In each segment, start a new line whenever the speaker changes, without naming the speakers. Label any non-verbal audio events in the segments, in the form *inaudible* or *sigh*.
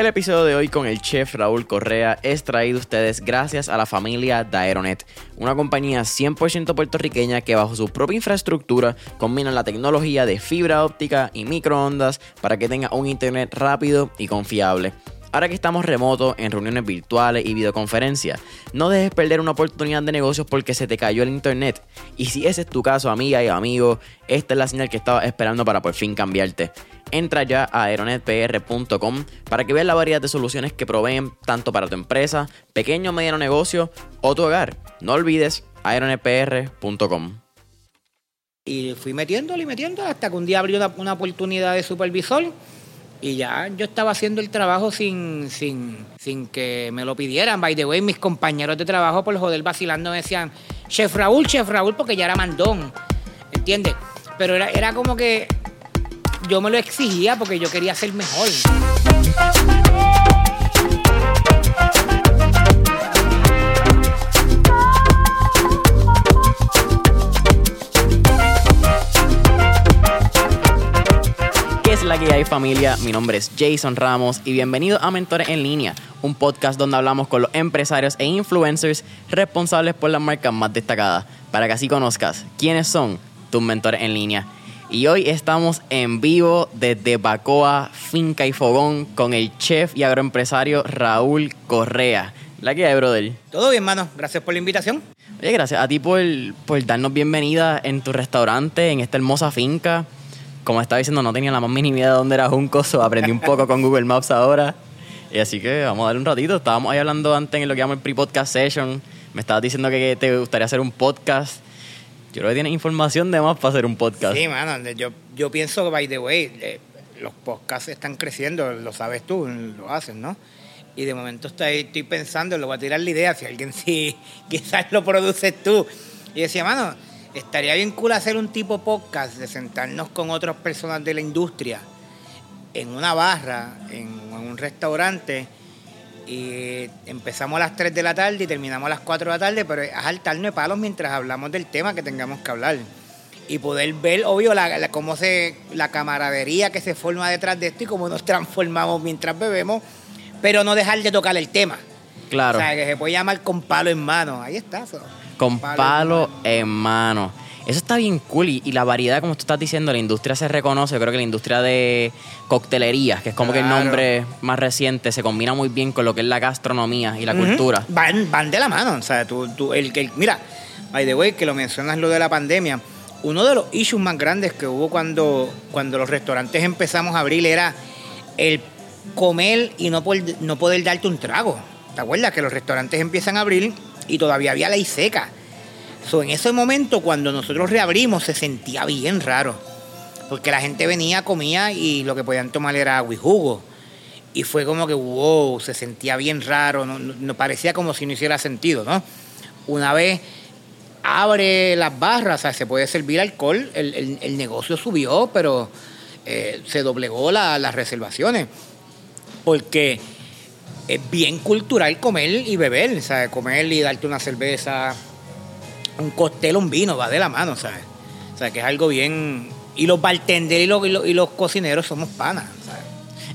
El episodio de hoy con el chef Raúl Correa es traído a ustedes gracias a la familia Daeronet, una compañía 100% puertorriqueña que bajo su propia infraestructura combina la tecnología de fibra óptica y microondas para que tenga un internet rápido y confiable. Ahora que estamos remotos en reuniones virtuales y videoconferencias, no dejes perder una oportunidad de negocios porque se te cayó el internet. Y si ese es tu caso, amiga y amigo, esta es la señal que estabas esperando para por fin cambiarte. Entra ya a aeronetpr.com para que veas la variedad de soluciones que proveen tanto para tu empresa, pequeño o mediano negocio o tu hogar. No olvides aeronetpr.com.
Y fui metiéndolo y metiéndolo hasta que un día abrió una, oportunidad de supervisor y ya yo estaba haciendo el trabajo sin, sin, sin que me lo pidieran. By the way, mis compañeros de trabajo por joder vacilando me decían, Chef Raúl, Chef Raúl, porque ya era mandón. ¿Entiendes? Pero era, era como que yo me lo exigía porque yo quería ser mejor.
¿Qué es la que hay familia? Mi nombre es Jason Ramos y bienvenido a Mentores en Línea, un podcast donde hablamos con los empresarios e influencers responsables por las marcas más destacadas, para que así conozcas quiénes son tus mentores en línea. Y hoy estamos en vivo desde Bacoa, Finca y Fogón con el chef y agroempresario Raúl Correa. ¿La que hay, brother?
Todo bien, mano. Gracias por la invitación.
Oye, gracias a ti por, por darnos bienvenida en tu restaurante, en esta hermosa finca. Como estaba diciendo, no tenía la más mínima idea de dónde era Junco, so aprendí un poco con Google Maps ahora. Y así que vamos a darle un ratito. Estábamos ahí hablando antes en lo que llamamos el pre-podcast session. Me estabas diciendo que te gustaría hacer un podcast. Yo creo que tienes información de más para hacer un podcast.
Sí, mano. Yo, yo pienso que, by the way, los podcasts están creciendo, lo sabes tú, lo hacen, ¿no? Y de momento estoy, estoy pensando, lo voy a tirar la idea, si alguien sí, *laughs* quizás lo produces tú. Y decía, mano, estaría bien cool hacer un tipo podcast de sentarnos con otras personas de la industria en una barra, en un restaurante, y empezamos a las 3 de la tarde y terminamos a las 4 de la tarde, pero es saltarnos palos mientras hablamos del tema que tengamos que hablar. Y poder ver, obvio, la, la- cómo se, la camaradería que se forma detrás de esto y cómo nos transformamos mientras bebemos, pero no dejar de tocar el tema.
Claro.
O sea, que se puede llamar con palo en mano. Ahí está.
Con palo
mano.
en mano. Eso está bien cool y, y la variedad, como tú estás diciendo, la industria se reconoce. Yo creo que la industria de coctelería, que es como que el nombre más reciente, se combina muy bien con lo que es la gastronomía y la cultura.
Van, van de la mano. O sea, tú, tú- el, el- mira, by the way, que lo mencionas lo de la pandemia. Uno de los issues más grandes que hubo cuando, cuando los restaurantes empezamos a abrir era el comer y no poder, no poder darte un trago. ¿Te acuerdas? Que los restaurantes empiezan a abrir y todavía había ley seca. So, en ese momento, cuando nosotros reabrimos, se sentía bien raro. Porque la gente venía, comía y lo que podían tomar era agua y jugo. Y fue como que, wow, se sentía bien raro, no, no- parecía como si no hiciera sentido, ¿no? Una vez abre las barras, o sea, se puede servir alcohol, el, el- negocio subió, pero eh, se doblegó la- las reservaciones. Porque es bien cultural comer y beber, sea, comer y darte una cerveza, un cóctel, un vino, va de la mano, ¿sabes? O sea, que es algo bien... Y los bartenders y los, y los, y los cocineros somos panas, ¿sabes?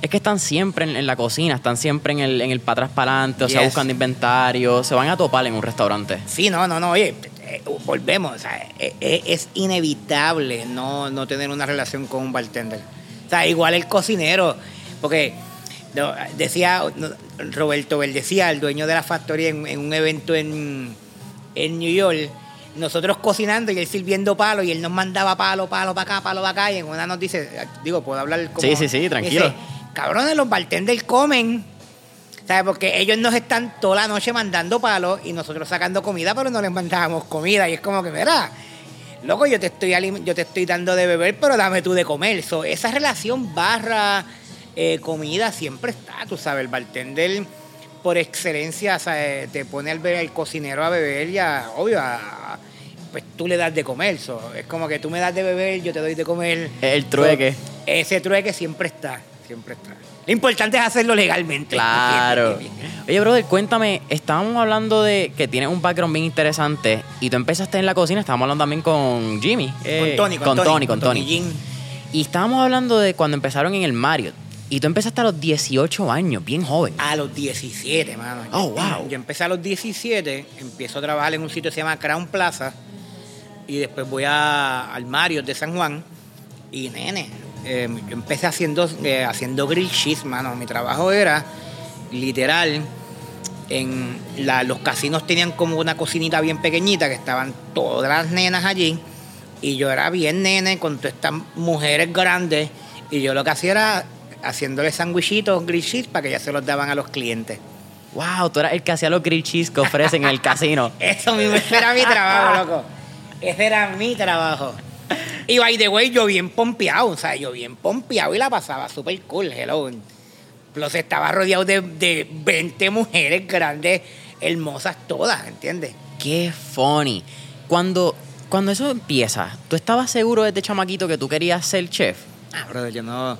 Es que están siempre en, en la cocina, están siempre en el, en el para atrás para adelante, o sea, buscando inventario, se van a topar en un restaurante.
Sí, no, no, no, oye, eh, volvemos, o sea, eh, eh, es inevitable no, no tener una relación con un bartender. O sea, igual el cocinero, porque decía, Roberto Bell decía, el dueño de la factoría en, en un evento en, en New York, nosotros cocinando y él sirviendo palo y él nos mandaba palo, palo para acá, palo para acá y en una nos dice, digo, puedo hablar como...
Sí, sí, sí, tranquilo.
Dice, cabrones, los bartenders comen. ¿Sabes? Porque ellos nos están toda la noche mandando palos y nosotros sacando comida, pero no les mandábamos comida. Y es como que, mira, loco, yo te estoy, yo te estoy dando de beber, pero dame tú de comer. So, esa relación barra eh, comida siempre está, tú sabes, el bartender por excelencia o sea, eh, te pone al, al cocinero a beber y a, obvio, a- pues tú le das de comer. So, es como que tú me das de beber, yo te doy de comer.
El trueque.
So, ese trueque siempre está, siempre está. Lo importante es hacerlo legalmente.
Claro. Oye, brother, cuéntame, estábamos hablando de que tienes un background bien interesante y tú empezaste en la cocina, estábamos hablando también con Jimmy. eh,
Con Tony, con,
con Tony, con Tony. Y estábamos hablando de cuando empezaron en el Marriott. Y tú empezaste a los 18 años, bien joven.
A los 17, mano.
Oh, wow.
Yo empecé a los 17, empiezo a trabajar en un sitio que se llama Crown Plaza y después voy a, al Mario de San Juan y nene, eh, yo empecé haciendo, eh, haciendo grill cheese, mano. Mi trabajo era literal. En la- los casinos tenían como una cocinita bien pequeñita que estaban todas las nenas allí y yo era bien nene con todas estas mujeres grandes y yo lo que hacía era haciéndole sandwichitos grill cheese para que ya se los daban a los clientes.
Wow, tú eras el que hacía los grill cheese que ofrecen en el casino. *laughs*
Eso mismo, ese era mi trabajo, *laughs* loco. Ese era mi trabajo. Y by the way, yo bien pompeado, o sea, yo bien pompeado y la pasaba súper cool, hello. Plus estaba rodeado de, de 20 mujeres grandes, hermosas todas, ¿entiendes?
Qué funny. Cuando, cuando eso empieza, ¿tú estabas seguro desde chamaquito que tú querías ser chef?
Ah, brother, yo no.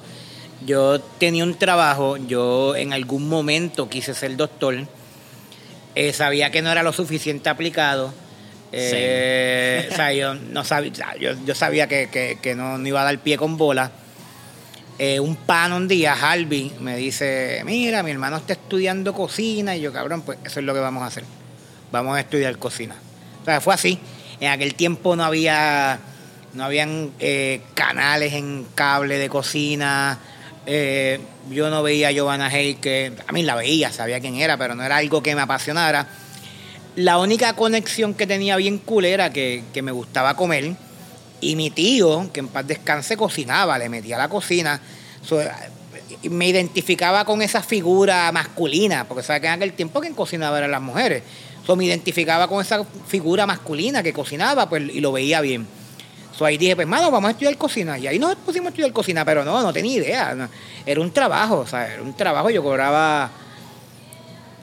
Yo tenía un trabajo, yo en algún momento quise ser doctor. eh, sabía que no era lo suficiente aplicado. eh, o sea, yo no sabía, yo, yo sabía que, que- que no, no iba a dar pie con bola. Eh, un pan un día, Harvey, me dice, mira, mi hermano está estudiando cocina y yo, cabrón, pues eso es lo que vamos a hacer. Vamos a estudiar cocina. O sea, fue así. En aquel tiempo no había, no habían canales en cable de cocina. Eh, yo no veía a Giovanna Hay, que a mí la veía, sabía quién era, pero no era algo que me apasionara. La única conexión que tenía bien cool era que, que me gustaba comer. Y mi tío, que en paz descanse, cocinaba, le metía a la cocina. Me identificaba con esa figura masculina, porque sabes que en aquel tiempo quien cocinaba eran las mujeres. So, me identificaba con esa figura masculina que cocinaba pues, y lo veía bien. So, ahí dije, pues, mano, vamos a estudiar cocina. Y ahí nos pusimos a estudiar cocina, pero no, no tenía idea. no. Era un trabajo, o sea, era un trabajo. Yo cobraba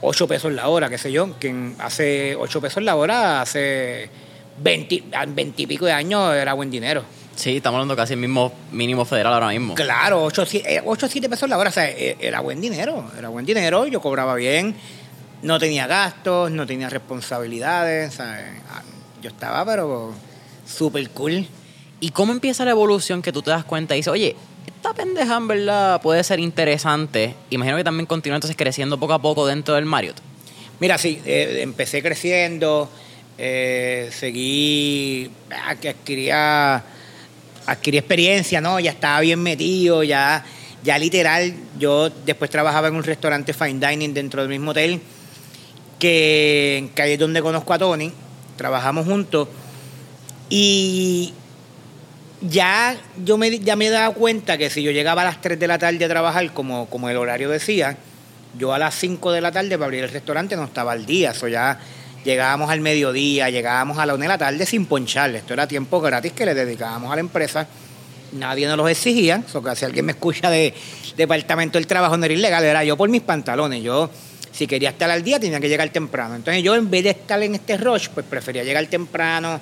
8 pesos la hora, qué sé yo. Quien hace 8 pesos la hora, hace 20, 20 y pico de años era buen dinero.
Sí, estamos hablando casi el mismo mínimo federal ahora mismo.
Claro, 8 o 7 pesos la hora, o sea, e- era buen dinero, era buen dinero, yo cobraba bien, no tenía gastos, no tenía responsabilidades, ¿sabes? Ah, yo estaba pero súper cool.
¿Y cómo empieza la evolución que tú te das cuenta y dices, oye, esta pendeja en verdad puede ser interesante? Imagino que también continúa entonces creciendo poco a poco dentro del Marriott.
Mira, sí, eh, empecé creciendo, eh, seguí, ah, adquiría, adquirí experiencia, ¿no? Ya estaba bien metido, ya, ya literal, yo después trabajaba en un restaurante fine dining dentro del mismo hotel, que, que ahí es donde conozco a Tony, trabajamos juntos, y ya yo me, ya me he dado cuenta que si yo llegaba a las 3 de la tarde a trabajar, como, como el horario decía, yo a las 5 de la tarde para abrir el restaurante no estaba al día. Eso ya llegábamos al mediodía, llegábamos a la 1 de la tarde sin ponchar. Esto era tiempo gratis que le dedicábamos a la empresa. Nadie nos los exigía. Eso que si alguien me escucha de Departamento del Trabajo no era ilegal, era yo por mis pantalones. Yo, si quería estar al día, tenía que llegar temprano. Entonces yo en vez de estar en este rush, pues prefería llegar temprano,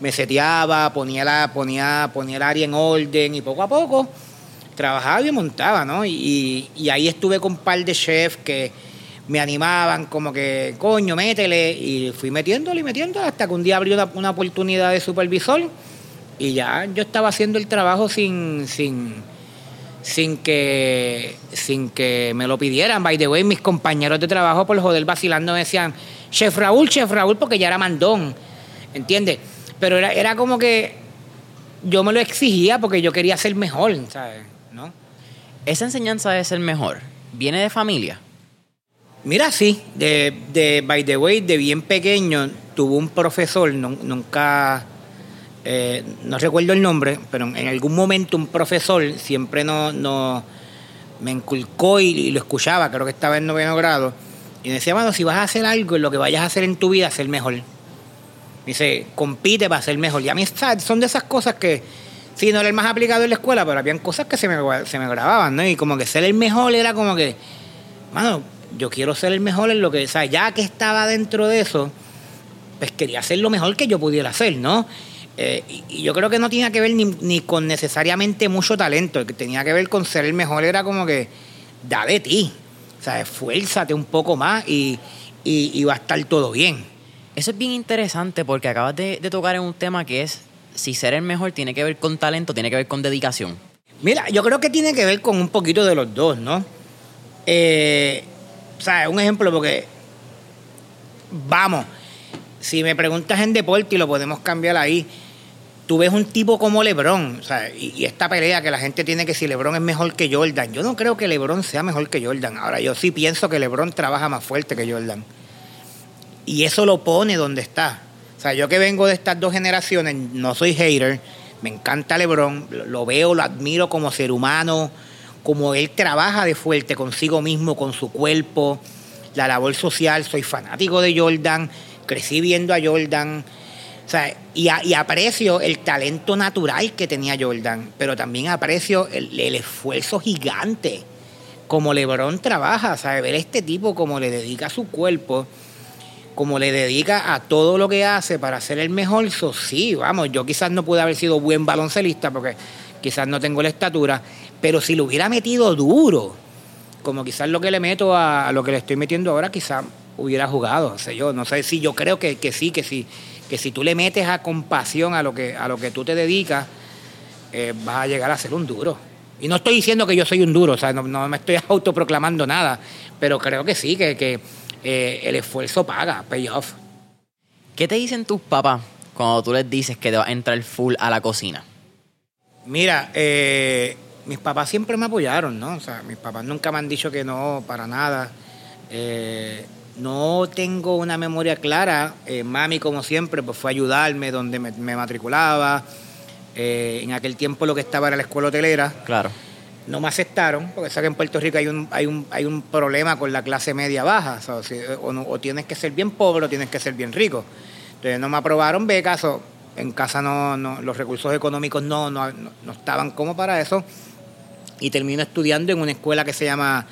me seteaba, ponía, la, ponía, ponía el área en orden y poco a poco trabajaba y montaba, ¿no? Y, y ahí estuve con un par de chefs que me animaban, como que, coño, métele. Y fui metiéndole y metiéndole hasta que un día abrió una, una oportunidad de supervisor y ya yo estaba haciendo el trabajo sin, sin, sin que, sin que me lo pidieran. By the way, mis compañeros de trabajo por joder vacilando me decían, Chef Raúl, Chef Raúl, porque ya era mandón, ¿entiendes? Pero era, era como que yo me lo exigía porque yo quería ser mejor, ¿sabes? ¿No?
Esa enseñanza de ser mejor, ¿viene de familia?
Mira, sí, de, de, by the way, de bien pequeño tuvo un profesor, nun- nunca, eh, no recuerdo el nombre, pero en algún momento un profesor siempre no, no me inculcó y, y lo escuchaba, creo que estaba en noveno grado, y me decía, mano, si vas a hacer algo, lo que vayas a hacer en tu vida, ser mejor. Dice, compite para ser mejor. Y a mí son de esas cosas que, sí, no era el más aplicado en la escuela, pero habían cosas que se me, se me grababan, ¿no? Y como que ser el mejor era como que, mano, yo quiero ser el mejor en lo que, o sea, ya que estaba dentro de eso, pues quería hacer lo mejor que yo pudiera hacer, ¿no? Eh, y, yo creo que no tenía que ver ni, ni con necesariamente mucho talento, que tenía que ver con ser el mejor era como que, da de ti, o sea, esfuérzate un poco más y, y va a estar todo bien.
Eso es bien interesante porque acabas de, tocar en un tema que es si ser el mejor tiene que ver con talento, tiene que ver con dedicación.
Mira, yo creo que tiene que ver con un poquito de los dos, ¿no? Eh, o sea, un ejemplo porque, vamos, si me preguntas en deporte y lo podemos cambiar ahí, tú ves un tipo como Lebron, o sea, y, y, esta pelea que la gente tiene que si Lebron es mejor que Jordan, yo no creo que Lebron sea mejor que Jordan. Ahora, yo sí pienso que Lebron trabaja más fuerte que Jordan. Y eso lo pone donde está. O sea, yo que vengo de estas dos generaciones, no soy hater, me encanta LeBron, lo veo, lo admiro como ser humano, como él trabaja de fuerte consigo mismo, con su cuerpo, la labor social. Soy fanático de Jordan, crecí viendo a Jordan. O sea, y, aprecio el talento natural que tenía Jordan, pero también aprecio el, el esfuerzo gigante como LeBron trabaja, sea, ver este tipo como le dedica su cuerpo como le dedica a todo lo que hace para ser el mejor, eso sí, vamos, yo quizás no pude haber sido buen baloncelista porque quizás no tengo la estatura, pero si lo hubiera metido duro, como quizás lo que le meto a, lo que le estoy metiendo ahora, quizás hubiera jugado, o sea, yo no sé si yo creo que, que sí, que sí, que si tú le metes a compasión a lo que, a lo que tú te dedicas, eh, vas a llegar a ser un duro. Y no estoy diciendo que yo soy un duro, o sea, no, no me estoy *laughs* autoproclamando nada, pero creo que sí, que, que eh, el esfuerzo paga, pay off.
¿Qué te dicen tus papás cuando tú les dices que te vas a entrar full a la cocina?
Mira, eh, mis papás siempre me apoyaron, ¿no? O sea, mis papás nunca me han dicho que no, para nada. Eh, no tengo una memoria clara. Eh, mami, como siempre, pues fue a ayudarme donde me, me matriculaba. en aquel tiempo lo que estaba era la escuela hotelera.
Claro
no me aceptaron, porque sé que en Puerto Rico hay un, hay un, hay un problema con la clase media baja, o, tienes que ser bien pobre o tienes que ser bien rico. Entonces no me aprobaron becas, o en casa no, no los recursos económicos no, no, no, estaban como para eso, y termino estudiando en una escuela que se llama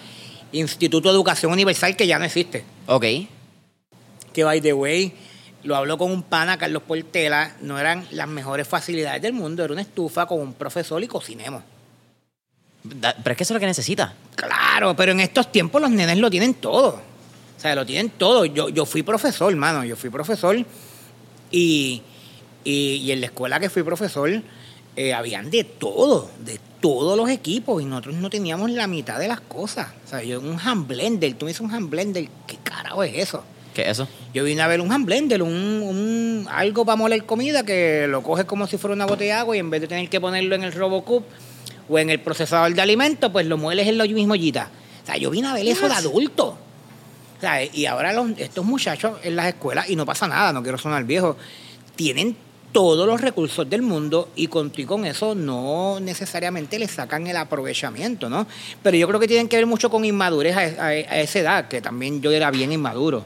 Instituto de Educación Universal, que ya no existe.
Ok.
Que, by the way, lo habló con un pana, Carlos Portela, no eran las mejores facilidades del mundo, era una estufa con un profesor y cocinemos.
Pero es que eso es lo que necesita.
Claro, pero en estos tiempos los nenes lo tienen todo. O sea, lo tienen todo. Yo, yo fui profesor, hermano. Yo fui profesor y, y, y en la escuela que fui profesor eh, habían de todo, de todos los equipos y nosotros no teníamos la mitad de las cosas. O sea, yo un hand blender, tú me dices un hand blender, ¿qué carajo es eso?
¿Qué es eso?
Yo vine a ver un hand blender, un, un, algo para moler comida que lo coges como si fuera una botella de agua y en vez de tener que ponerlo en el Robocup o en el procesador de alimentos, pues lo mueles en lo mismo yita. O sea, yo vine a ver eso de adulto. O sea, y ahora los, estos muchachos en las escuelas, y no pasa nada, no quiero sonar viejo, tienen todos los recursos del mundo y con, y con eso no necesariamente le sacan el aprovechamiento, ¿no? Pero yo creo que tienen que ver mucho con inmadurez a, a, a esa edad, que también yo era bien inmaduro.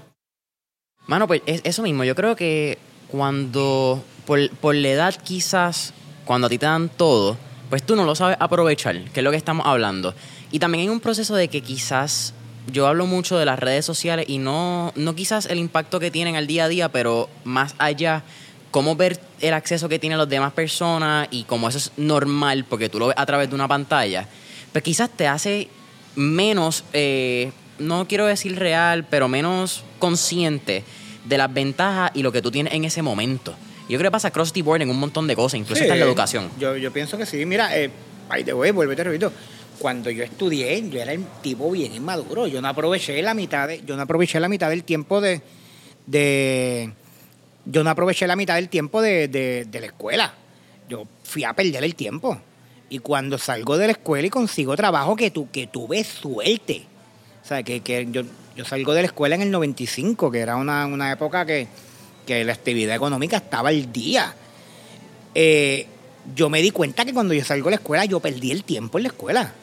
Mano, pues es eso mismo, yo creo que cuando, por, por la edad quizás, cuando a ti te dan todo, pues tú no lo sabes aprovechar, que es lo que estamos hablando. Y también hay un proceso de que quizás yo hablo mucho de las redes sociales y no, no quizás el impacto que tienen al día a día, pero más allá, cómo ver el acceso que tienen las demás personas y cómo eso es normal, porque tú lo ves a través de una pantalla, pues quizás te hace menos, eh, no quiero decir real, pero menos consciente de las ventajas y lo que tú tienes en ese momento. Yo creo que pasa cross the board en un montón de cosas, incluso sí, en la educación.
Yo, yo pienso que sí. Mira, eh, ahí te voy, vuelve, te repito. Cuando yo estudié, yo era el tipo bien inmaduro. Yo no aproveché la mitad de, yo no aproveché la mitad del tiempo de, de yo no aproveché la mitad del tiempo de, de, de la escuela. Yo fui a perder el tiempo. Y cuando salgo de la escuela y consigo trabajo que, tu, que tuve suerte. O sea, que, que yo, yo salgo de la escuela en el 95, que era una, una época que, que la actividad económica estaba al día. Eh, yo me di cuenta que cuando yo salgo de la escuela, yo perdí el tiempo en la escuela.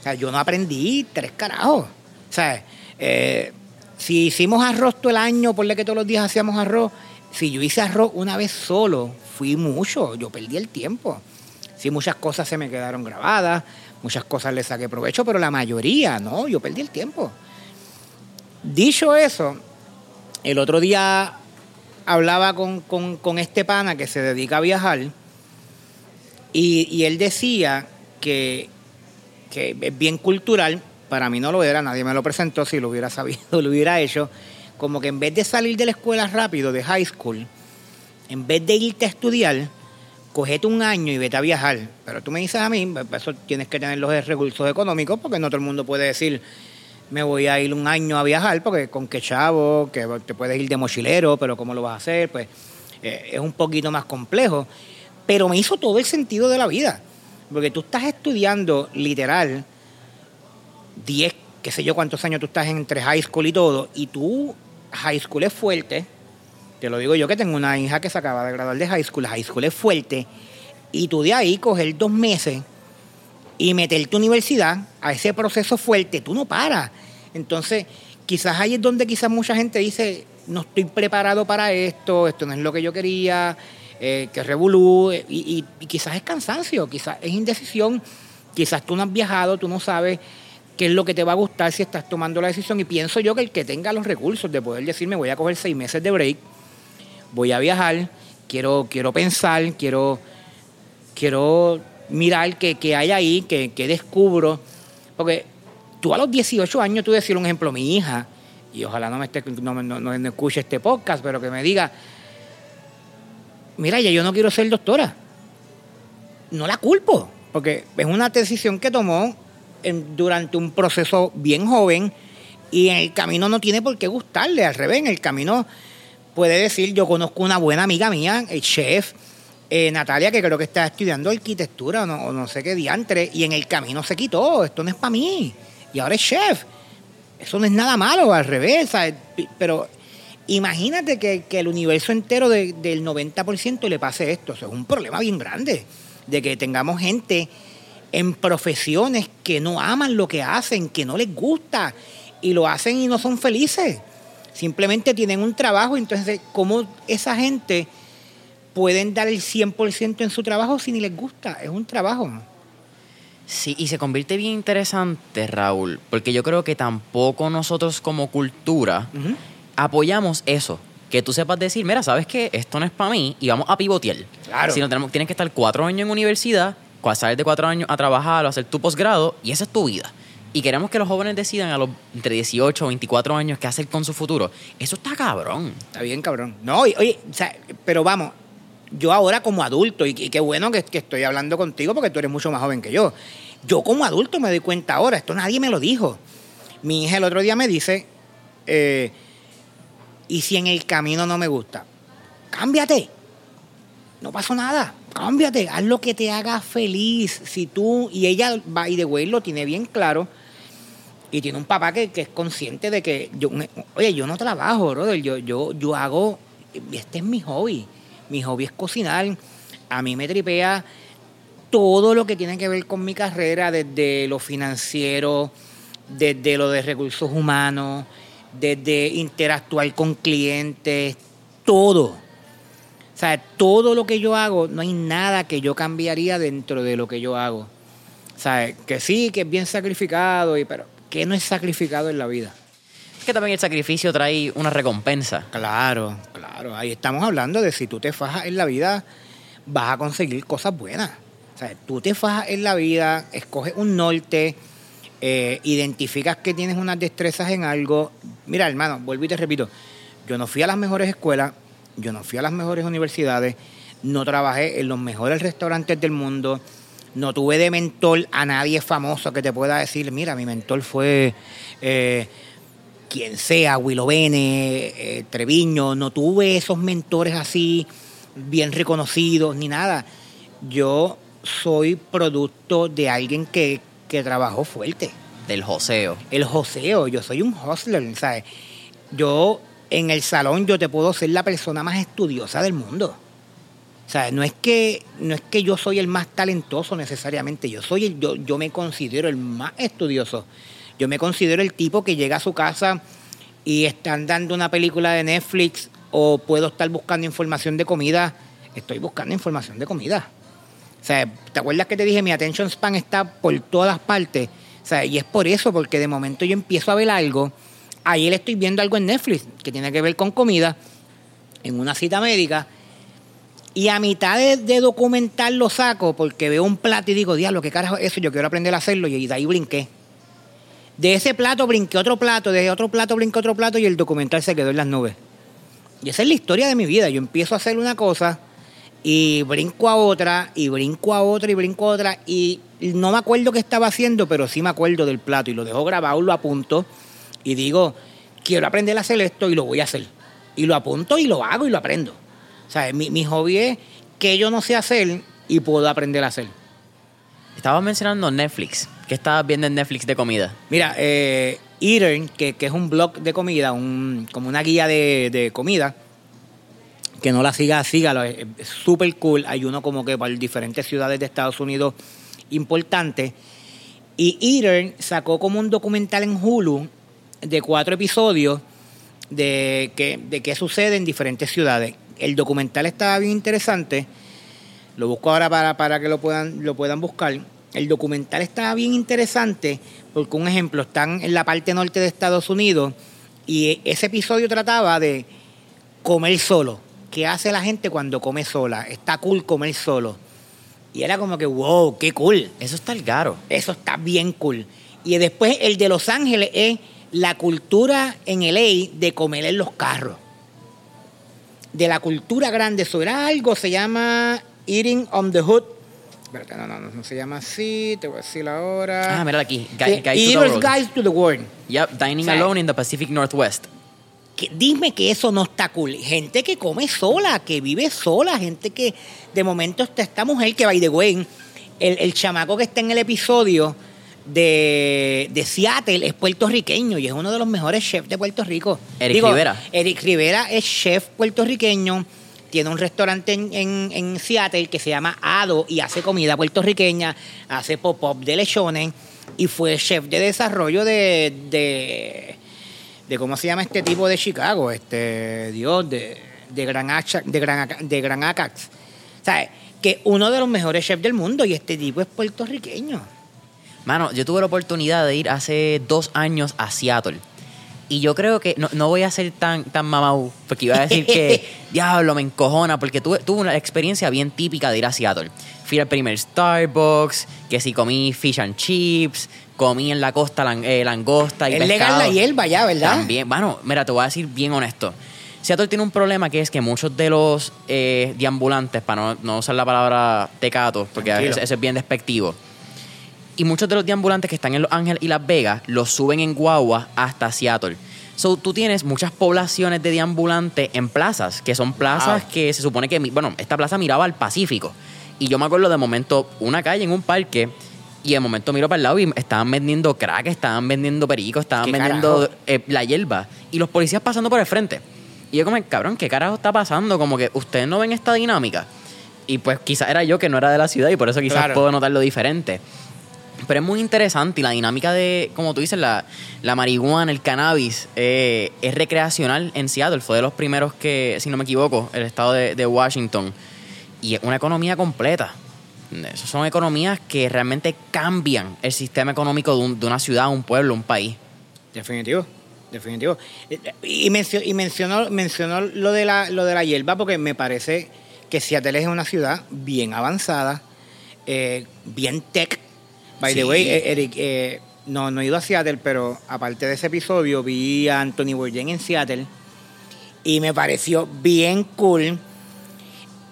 O sea, yo no aprendí tres carajos. O sea, eh, si hicimos arroz todo el año, por que todos los días hacíamos arroz, si yo hice arroz una vez solo, fui mucho, yo perdí el tiempo. Sí, muchas cosas se me quedaron grabadas, muchas cosas le saqué provecho, pero la mayoría, no, yo perdí el tiempo. Dicho eso, el otro día hablaba con, con, este pana que se dedica a viajar y, él decía que, que, es bien cultural, para mí no lo era, nadie me lo presentó, si lo hubiera sabido, *laughs* lo hubiera hecho, como que en vez de salir de la escuela rápido, de high school, en vez de irte a estudiar, cogete un año y vete a viajar. Pero tú me dices a mí, pues, eso tienes que tener los recursos económicos porque no todo el mundo puede decir, me voy a ir un año a viajar porque con qué chavo, que te puedes ir de mochilero, pero cómo lo vas a hacer, pues eh, es un poquito más complejo. Pero me hizo todo el sentido de la vida. Porque tú estás estudiando literal 10, qué sé yo cuántos años tú estás entre high school y todo, y tú, high school es fuerte, te lo digo yo que tengo una hija que se acaba de graduar de high school, high school es fuerte, y tú de ahí coger dos meses y meterte a universidad, a ese proceso fuerte, tú no paras. Entonces, quizás ahí es donde quizás mucha gente dice, no estoy preparado para esto, esto no es lo que yo quería, eh, que revolú, y, y, quizás es cansancio, quizás es indecisión, quizás tú no has viajado, tú no sabes qué es lo que te va a gustar si estás tomando la decisión, y pienso yo que el que tenga los recursos de poder decirme voy a coger seis meses de break, voy a viajar, quiero, quiero pensar, quiero, quiero mirar qué, hay ahí, qué, descubro, porque tú a los 18 años, tú decir un ejemplo, mi hija, y ojalá no me, esté, no, no, no escuche este podcast, pero que me diga, mira, ya yo no quiero ser doctora. No la culpo, porque es una decisión que tomó durante un proceso bien joven y en el camino no tiene por qué gustarle, al revés, en el camino puede decir, yo conozco una buena amiga mía, el chef, eh, Natalia, que creo que está estudiando arquitectura o no, sé qué diantre, y en el camino se quitó, esto no es para mí, y ahora es chef. Eso no es nada malo, al revés, pero Imagínate que, el universo entero del 90% le pase esto. Eso es un problema bien grande. De que tengamos gente en profesiones que no aman lo que hacen, que no les gusta y lo hacen y no son felices. Simplemente tienen un trabajo. Entonces, ¿cómo esa gente pueden dar el 100% en su trabajo si ni les gusta? Es un trabajo.
Sí, y se convierte bien interesante, Raúl, porque yo creo que tampoco nosotros como cultura apoyamos eso. Que tú sepas decir, mira, ¿sabes qué? Esto no es para mí y vamos a pivotear. Claro. Si no tenemos, tienes que estar cuatro años en universidad, salir de cuatro años a trabajar o hacer tu posgrado y esa es tu vida. Y queremos que los jóvenes decidan a los entre 18 o 24 años qué hacer con su futuro. Eso está cabrón.
Está bien, cabrón. No, oye, o sea, pero vamos, yo ahora como adulto, y, qué bueno que, que, estoy hablando contigo porque tú eres mucho más joven que yo. Yo como adulto me doy cuenta ahora, esto nadie me lo dijo. Mi hija el otro día me dice, eh, y si en el camino no me gusta, cámbiate. No pasó nada. Cámbiate. Haz lo que te haga feliz. Si tú, y ella va y de güey lo tiene bien claro. Y tiene un papá que, es consciente de que yo, oye, yo no trabajo, brother. Yo, yo, yo hago, este es mi hobby. Mi hobby es cocinar. A mí me tripea todo lo que tiene que ver con mi carrera, desde lo financiero, desde lo de recursos humanos, desde interactuar con clientes, todo. O sea, todo lo que yo hago, no hay nada que yo cambiaría dentro de lo que yo hago. O sea, que sí, que es bien sacrificado, y, pero ¿qué no es sacrificado en la vida?
Que también el sacrificio trae una recompensa.
Claro, claro. Ahí estamos hablando de si tú te fajas en la vida, vas a conseguir cosas buenas. O sea, tú te fajas en la vida, escoges un norte, eh, identificas que tienes unas destrezas en algo. Mira, hermano, vuelvo y te repito, yo no fui a las mejores escuelas, yo no fui a las mejores universidades, no trabajé en los mejores restaurantes del mundo, no tuve de mentor a nadie famoso que te pueda decir, mira, mi mentor fue eh, quien sea, Willow Bene, eh, Treviño, no tuve esos mentores así bien reconocidos ni nada. Yo soy producto de alguien que, que trabajó fuerte.
Del joseo.
El joseo, yo soy un hustler, ¿sabes? Yo en el salón yo te puedo ser la persona más estudiosa del mundo. O sea, no es que, no es que yo soy el más talentoso necesariamente, yo soy el, yo, yo me considero el más estudioso. Yo me considero el tipo que llega a su casa y están dando una película de Netflix o puedo estar buscando información de comida. Estoy buscando información de comida. O sea, ¿te acuerdas que te dije mi attention span está por todas partes? O sea, y es por eso, porque de momento yo empiezo a ver algo. Ayer estoy viendo algo en Netflix que tiene que ver con comida, en una cita médica. Y a mitad de, documental lo saco porque veo un plato y digo, diablo, ¿qué carajo es eso? Yo quiero aprender a hacerlo. Y de ahí brinqué. De ese plato brinqué otro plato, de otro plato brinqué otro plato y el documental se quedó en las nubes. Y esa es la historia de mi vida. Yo empiezo a hacer una cosa Y brinco a otra, y brinco a otra, y brinco a otra. Y no me acuerdo qué estaba haciendo, pero sí me acuerdo del plato. Y lo dejo grabado, lo apunto. Y digo, quiero aprender a hacer esto y lo voy a hacer. Y lo apunto y lo hago y lo aprendo. O sea, mi, mi hobby es que yo no sé hacer y puedo aprender a hacer.
Estabas mencionando Netflix. ¿Qué estabas viendo en Netflix de comida?
Mira, eh, que, que es un blog de comida, un, como una guía de, de comida, que no la siga, sígalo, es es súper cool. Hay uno como que para diferentes ciudades de Estados Unidos importantes. Y Eater sacó como un documental en Hulu de cuatro episodios de, que, de qué sucede en diferentes ciudades. El documental estaba bien interesante. Lo busco ahora para, para que lo puedan, lo puedan buscar. El documental estaba bien interesante porque, un ejemplo, están en la parte norte de Estados Unidos y ese episodio trataba de comer solo. ¿Qué hace la gente cuando come sola? Está cool comer solo. Y era como que, wow, qué cool.
Eso está el garo.
Eso está bien cool. Y después el de Los Ángeles es la cultura en LA de comer en los carros. De la cultura grande. Eso era algo, se llama Eating on the Hood. Espérate, no, no, no, no se llama así, te voy a decir ahora.
Ah, mira aquí. Guide,
The
Guide to the World.
Guide to the World.
Yep, Dining
O sea,
Alone in the Pacific Northwest.
Que- dime que eso no está cool. Gente que come sola, que vive sola, gente que de momento está esta mujer que, by the way, el, el chamaco que está en el episodio de, de Seattle es puertorriqueño y es uno de los mejores chefs de Puerto Rico.
Eric Rivera.
Eric Rivera es chef puertorriqueño, tiene un restaurante en, Seattle que se llama Ado y hace comida puertorriqueña, hace pop-up de lechones y fue chef de desarrollo de, de, ¿cómo se llama este tipo de Chicago? Este, Dios, de, de Gran Acha- de Gran, de Gran Acax. ¿Sabes? Que uno de los mejores chefs del mundo y este tipo es puertorriqueño.
Mano, yo tuve la oportunidad de ir hace dos años a Seattle. Y yo creo que no, no voy a ser tan, tan mamau, porque iba a decir que, *laughs* diablo, me encojona, porque tuve, tuve una experiencia bien típica de ir a Seattle. Fui al primer Starbucks, que sí comí fish and chips, comí en la costa lang- eh, langosta y
Es legal la hierba ya, ¿verdad?
También, bueno, mira, te voy a decir bien honesto. Seattle tiene un problema que es que muchos de los eh, deambulantes, para no, no usar la palabra tecato, porque eso es bien despectivo, y muchos de los deambulantes que están en Los Ángeles y Las Vegas los suben en guagua hasta Seattle. So, tú tienes muchas poblaciones de deambulantes en plazas, que son plazas que se supone que, bueno, esta plaza miraba al Pacífico. Y yo me acuerdo de momento una calle en un parque y de momento miro para el lado y estaban vendiendo crack, estaban vendiendo perico, estaban
¿Qué
vendiendo eh, la hierba. Y los policías pasando por el frente. Y yo como, cabrón, ¿qué carajo está pasando? Como que ustedes no ven esta dinámica. Y pues quizás era yo que no era de la ciudad y por eso quizás
Claro.
puedo notarlo diferente. Pero es muy interesante y la dinámica de, como tú dices, la, la marihuana, el cannabis, eh, es recreacional en Seattle. Fue de los primeros que, si no me equivoco, el estado de, de Washington. Y es una economía completa. Esas son economías que realmente cambian el sistema económico de, un- de una ciudad, un pueblo, un país.
Definitivo, definitivo. Y, mencio- y mencionó, mencionó lo, de la, lo de la hierba porque me parece que Seattle es una ciudad bien avanzada, eh, bien tech. By the way, eh, Eric, eh, no, no he ido a Seattle, pero aparte de ese episodio vi a Anthony Bourdain en Seattle y me pareció bien cool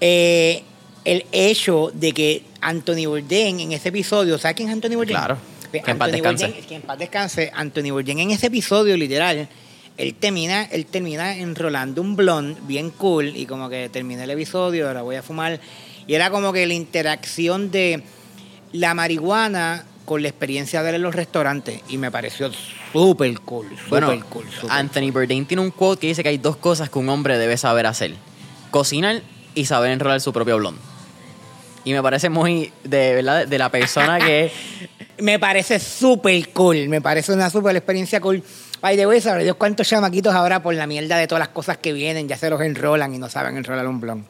eh, el hecho de que Anthony Bourdain en ese episodio, ¿sabes quién es Anthony Bourdain?
Claro. Que en paz descanse.
Bourdain- que en paz descanse. Anthony Bourdain en ese episodio, literal, él termina, él termina enrolando un blond bien cool y como que termina el episodio, ahora voy a fumar. Y era como que la interacción de la marihuana con la experiencia de él en los restaurantes. Y me pareció súper cool, súper
Bueno,
cool. súper
Anthony Bourdain tiene un quote que dice que hay dos cosas que un hombre debe saber hacer. Cocinar y saber enrolar su propio blond. Y me parece muy de verdad de la persona que *laughs*
Me parece súper cool, me parece una súper experiencia cool. Ay, de sabrá Dios cuántos chamaquitos ahora por la mierda de todas las cosas que vienen, ya se los enrolan y no saben enrolar un blon.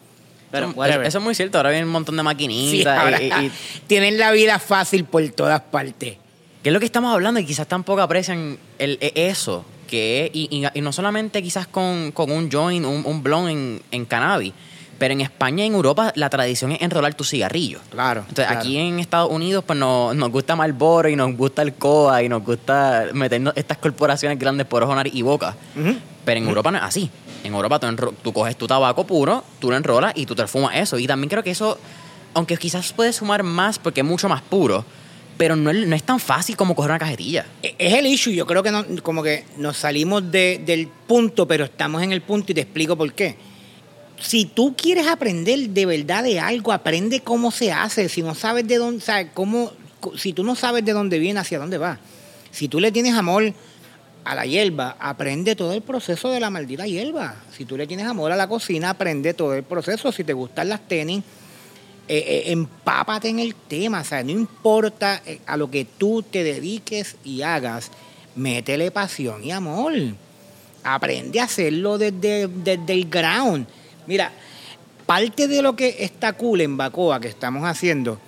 Pero,
eso, es muy cierto. Ahora viene un montón de maquinitas. y- y- *laughs*
tienen la vida fácil por todas partes.
que es lo que estamos hablando y quizás tampoco aprecian el, e- eso. Que y, y- y no solamente quizás con, con un joint, un, un blond en, en cannabis. Pero en España y en Europa la tradición es enrolar tu cigarrillo.
Claro.
Entonces,
claro.
aquí en Estados Unidos, pues nos, nos gusta Marlboro y nos gusta el COA y nos gusta meternos estas corporaciones grandes por ojo, nariz y boca. Pero en Europa no es así. En Europa tú, enro- tú coges tu tabaco puro, tú lo enrolas y tú te fumas eso. Y también creo que eso, aunque quizás puedes sumar más porque es mucho más puro, pero no es, tan fácil como coger una cajetilla.
E- Es el issue, yo creo que como que nos salimos de- del punto, pero estamos en el punto y te explico por qué. Si tú quieres aprender de verdad de algo, aprende cómo se hace. Si no sabes de dónde, o sea, cómo, si tú no sabes de dónde viene, hacia dónde va. Si tú le tienes amor a la hierba, aprende todo el proceso de la maldita hierba. Si tú le tienes amor a la cocina, aprende todo el proceso. Si te gustan las tenis, eh, eh, empápate en el tema, o sea, no importa eh, a lo que tú te dediques y hagas, métele pasión y amor. Aprende a hacerlo desde, desde el ground. Mira, parte de lo que está cool en Bacoa que estamos haciendo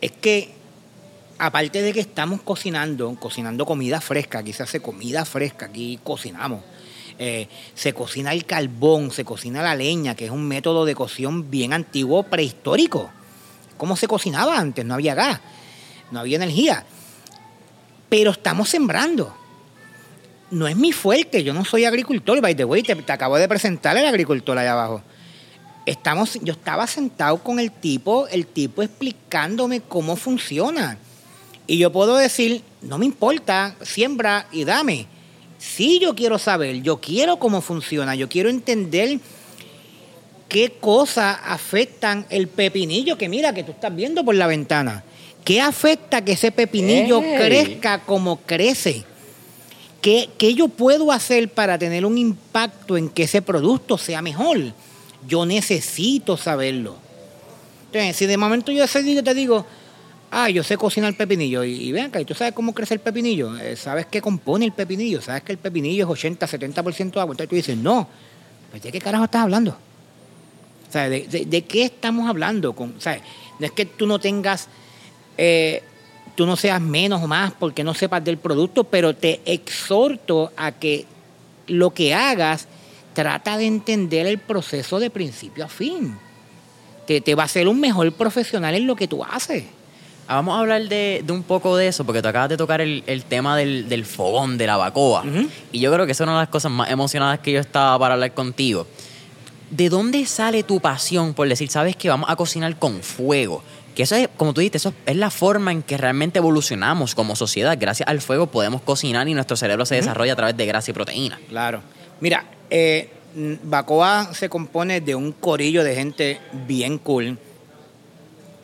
es que, aparte de que estamos cocinando, cocinando comida fresca, aquí se hace comida fresca, aquí cocinamos. Eh, se cocina el carbón, se cocina la leña, que es un método de cocción bien antiguo, prehistórico. ¿Cómo se cocinaba antes? No había gas, no había energía. Pero estamos sembrando. No es mi fuerte, yo no soy agricultor. By the way, te, te acabo de presentar el agricultor allá abajo. Estamos, yo estaba sentado con el tipo, el tipo explicándome cómo funciona. Y yo puedo decir, no me importa, siembra y dame. Sí, yo quiero saber, yo quiero cómo funciona, yo quiero entender qué cosas afectan el pepinillo que mira que tú estás viendo por la ventana. ¿Qué afecta que ese pepinillo crezca como crece? ¿Qué, ¿Qué yo puedo hacer para tener un impacto en que ese producto sea mejor? Yo necesito saberlo. Entonces, si de momento yo te digo, ah, yo sé cocinar pepinillo, y, y ven acá, ¿y tú sabes cómo crece el pepinillo? Eh, ¿Sabes qué compone el pepinillo? ¿Sabes que el pepinillo es 80, 70% agua? Entonces tú dices, no, pues ¿de qué carajo estás hablando? O ¿de, qué estamos hablando? No es que tú no tengas, eh, tú no seas menos o más porque no sepas del producto, pero te exhorto a que lo que hagas trata de entender el proceso de principio a fin. Te, te va a hacer un mejor profesional en lo que tú haces.
Vamos a hablar de, de un poco de eso, porque tú acabas de tocar el, el tema del, del fogón, de la bacoa. Y yo creo que esa es una de las cosas más emocionadas que yo estaba para hablar contigo. ¿De dónde sale tu pasión por decir, sabes que vamos a cocinar con fuego? Que eso es, como tú dijiste, eso es la forma en que realmente evolucionamos como sociedad. Gracias al fuego podemos cocinar y nuestro cerebro se desarrolla a través de grasa y proteína.
Claro. Mira, eh, Bacoa se compone de un corillo de gente bien cool.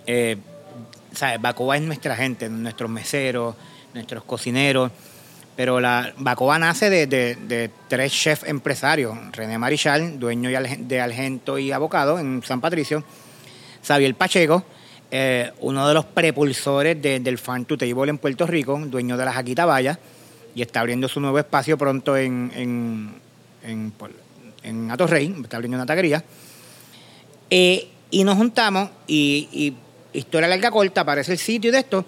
Eh, ¿sabes? Bacoa es nuestra gente, nuestros meseros, nuestros cocineros. Pero la Bacoa nace de, tres chefs empresarios. René Marichal, dueño de Argento y Abocado en San Patricio. Xavier Pacheco, eh, uno de los prepulsores de- del Farm to Table en Puerto Rico, dueño de la Jaquita Valla, y está abriendo su nuevo espacio pronto en, en, en, en Atorrey, está abriendo una taquería. Eh, y nos juntamos y historia larga corta, aparece el sitio y de esto.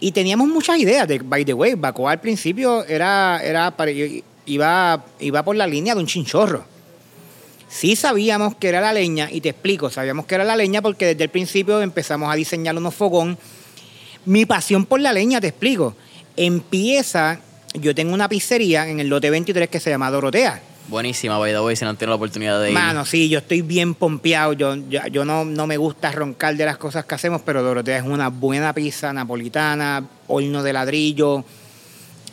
Y teníamos muchas ideas. De, by the way, Bacoa al principio era, era iba, iba por la línea de un chinchorro. Sí sabíamos que era la leña, y te explico, sabíamos que era la leña porque desde el principio empezamos a diseñar unos fogón. Mi pasión por la leña, te explico, empieza, yo tengo una pizzería en el lote 23 que se llama Dorotea.
Buenísima, by the way, si no han tenido la oportunidad de ir.
Mano, sí, yo estoy bien pompeado. Yo, yo, yo no, no me gusta roncar de las cosas que hacemos, pero Dorotea es una buena pizza napolitana, horno de ladrillo.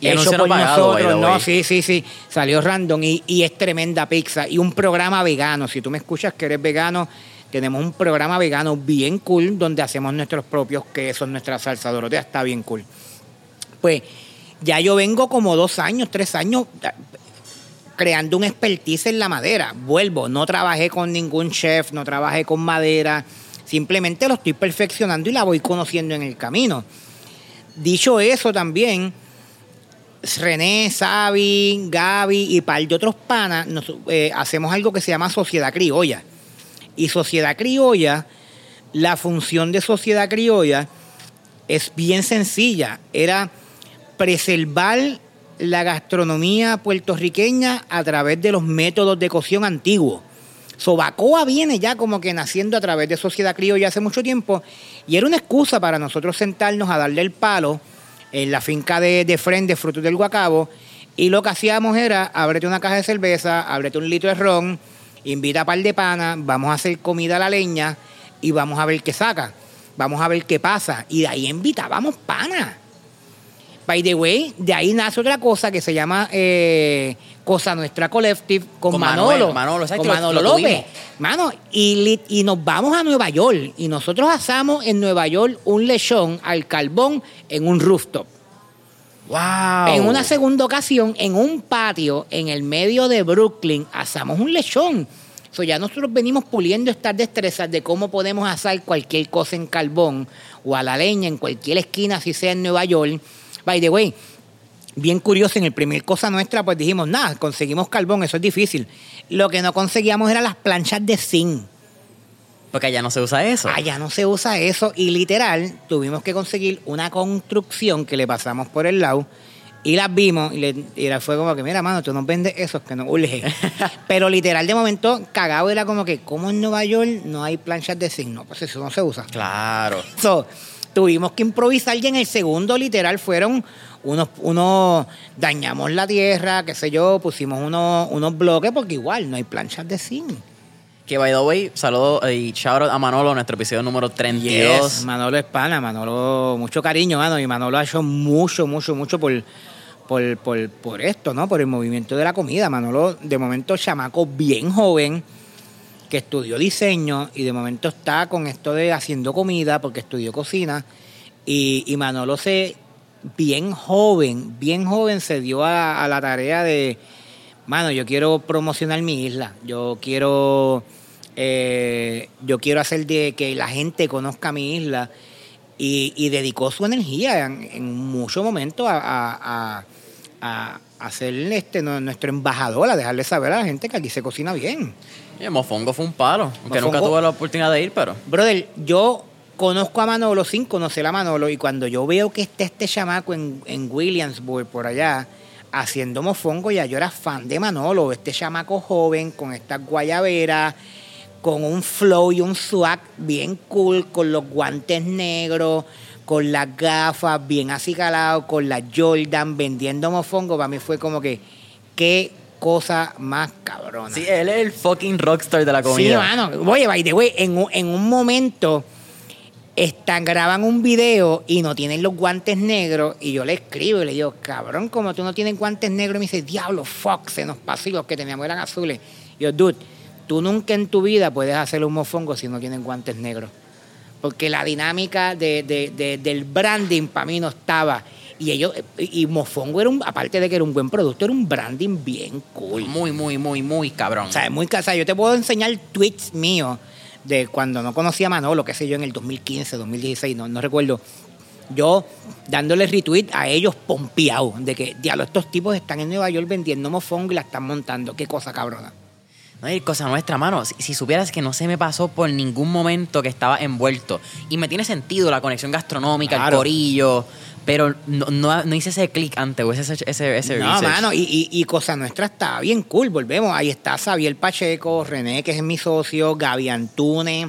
Y anuncio no pagado, by the
no, sí, sí, sí. Salió random y, y es tremenda pizza. Y un programa vegano. Si tú me escuchas que eres vegano, tenemos un programa vegano bien cool donde hacemos nuestros propios quesos, nuestra salsa. Dorotea está bien cool. Pues ya yo vengo como dos años, tres años creando un expertise en la madera. Vuelvo, no trabajé con ningún chef, no trabajé con madera, simplemente lo estoy perfeccionando y la voy conociendo en el camino. Dicho eso también, René, Sabi, Gaby y par de otros panas, eh, hacemos algo que se llama Sociedad Criolla. Y Sociedad Criolla, la función de Sociedad Criolla es bien sencilla. Era preservar la gastronomía puertorriqueña a través de los métodos de cocción antiguos. Sobacoa viene ya como que naciendo a través de Sociedad Criolla hace mucho tiempo y era una excusa para nosotros sentarnos a darle el palo en la finca de, de Fren de Frutos del Guacabo Y lo que hacíamos era, ábrete una caja de cerveza, ábrete un litro de ron, invita a par de panas, vamos a hacer comida a la leña y vamos a ver qué saca. Vamos a ver qué pasa. Y de ahí invitábamos panas. By the way, de ahí nace otra cosa que se llama eh, Cosa Nuestra Collective con,
Con
Manolo.
Manuel, Manolo, ¿sabes
con Manolo
lo
López.
tuvimos?
Mano, y, y nos vamos a Nueva York. Y nosotros asamos en Nueva York un lechón al carbón en un rooftop.
¡Wow!
En una segunda ocasión, en un patio en el medio de Brooklyn, asamos un lechón. So, ya nosotros venimos puliendo estas destrezas de cómo podemos asar cualquier cosa en carbón o a la leña en cualquier esquina, así sea en Nueva York. By the way, bien curioso, en el primer cosa nuestra, pues dijimos, nada, conseguimos carbón, eso es difícil. Lo que no conseguíamos eran las planchas de zinc.
Porque allá no se usa eso.
Allá no se usa eso y literal tuvimos que conseguir una construcción que le pasamos por el lado y las vimos y, le, y era- fue como que, mira, mano, tú nos vendes esos que no urge. *laughs* Pero literal, de momento, cagado era como que, ¿cómo en Nueva York no hay planchas de zinc? No, pues eso no se usa.
Claro.
So, tuvimos que improvisar y en el segundo literal fueron unos, unos dañamos la tierra, qué sé yo, pusimos unos, unos bloques porque igual no hay planchas de zinc.
Que by the way, saludo y shout out a Manolo, nuestro episodio número 32.
Yes, Manolo es pana, Manolo, mucho cariño, mano, y Manolo ha hecho mucho, mucho, mucho por, por, por, por esto, ¿no? Por el movimiento de la comida. Manolo, de momento, chamaco bien joven, que estudió diseño y de momento está con esto de haciendo comida, porque estudió cocina, y, y Manolo se, bien joven, bien joven, se dio a, la tarea de, mano, yo quiero promocionar mi isla, yo quiero, eh, yo quiero hacer de que la gente conozca mi isla. Y, y dedicó su energía en, en muchos momentos a, a, a, ser este, nu- nuestro embajador, a dejarle saber a la gente que aquí se cocina bien.
Y el Mofongo fue un palo. Aunque
Mofongo-
nunca tuve la oportunidad de ir, pero.
Brother, yo conozco a Manolo sin conocer a Manolo y cuando yo veo que está este chamaco en, en Williamsburg, por allá, haciendo mofongo, ya yo era fan de Manolo, este chamaco joven con estas guayaberas, con un flow y un swag bien cool, con los guantes negros, con las gafas bien acicalados, con la Jordan, vendiendo mofongo, para mí fue como que, qué cosa más cabrona.
Sí, él es el fucking rockstar de la
Sí,
comida.
mano. Oye, by the way, en un, en un momento están, graban un video y no tienen los guantes negros y yo le escribo y le digo, cabrón, como tú no tienes guantes negros, y me dice, diablo, fuck, se nos pasó y los que teníamos eran azules. Y yo, dude, tú nunca en tu vida puedes hacer un mofongo si no tienen guantes negros. Porque la dinámica de, de- de- del branding para mí no estaba. Y ellos, y Mofongo era un, aparte de que era un buen producto, era un branding bien cool.
Muy, muy, muy, muy cabrón.
O sea, muy casa. Yo te puedo enseñar tweets míos de cuando no conocía a Manolo, qué sé yo, en el 2015, 2016, no, no recuerdo. Yo dándole retweet a ellos pompeados de que, diablo, estos tipos están en Nueva York vendiendo mofongo y la están montando. Qué cosa cabrona.
No hay cosa nuestra, mano. Si, si supieras que no se me pasó por ningún momento que estaba envuelto. Y me tiene sentido la conexión gastronómica, el corillo. Pero no, no, no hice ese clic antes, o ese, ese, ese
No,
research.
mano, y, y, y Cosa Nuestra está bien cool. Volvemos. Ahí está Xavier Pacheco, René, que es mi socio, Gaby Antunes,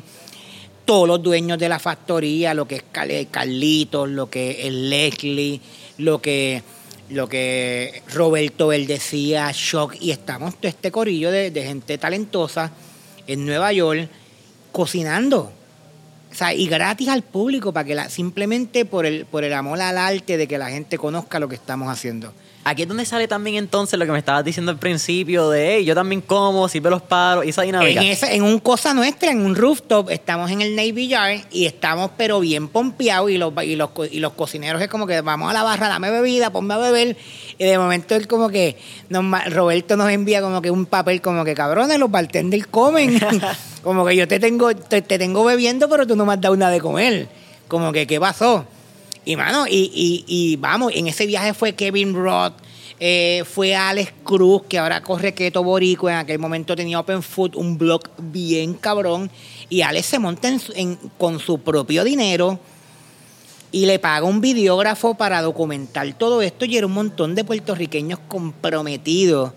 todos los dueños de la factoría, lo que es Cal- Carlitos, lo que es Leslie, lo que, lo que Roberto él decía, Shock, y estamos todo este corillo de, de gente talentosa en Nueva York cocinando. O sea, y gratis al público para que la, simplemente por el, por el amor al arte de que la gente conozca lo que estamos haciendo.
Aquí es donde sale también entonces lo que me estabas diciendo al principio de, hey, yo también como, sirve los paros, y esa dinámica.
En, un cosa nuestra, en un rooftop, estamos en el Navy Yard y estamos pero bien pompeados y los, y los, y los cocineros es como que vamos a la barra, dame bebida, ponme a beber y de momento él como que, nos Roberto nos envía como que un papel como que cabrones, los bartenders comen, *laughs* como que yo te tengo, te, te tengo bebiendo pero tú no me has dado nada de comer, como que ¿qué pasó? Y mano, y, y, y vamos, en ese viaje fue Kevin Roth, eh, fue Alex Cruz, que ahora corre Keto Borico, en aquel momento tenía Open Food, un blog bien cabrón, y Alex se monta en con su propio dinero y le paga un videógrafo para documentar todo esto y era un montón de puertorriqueños comprometidos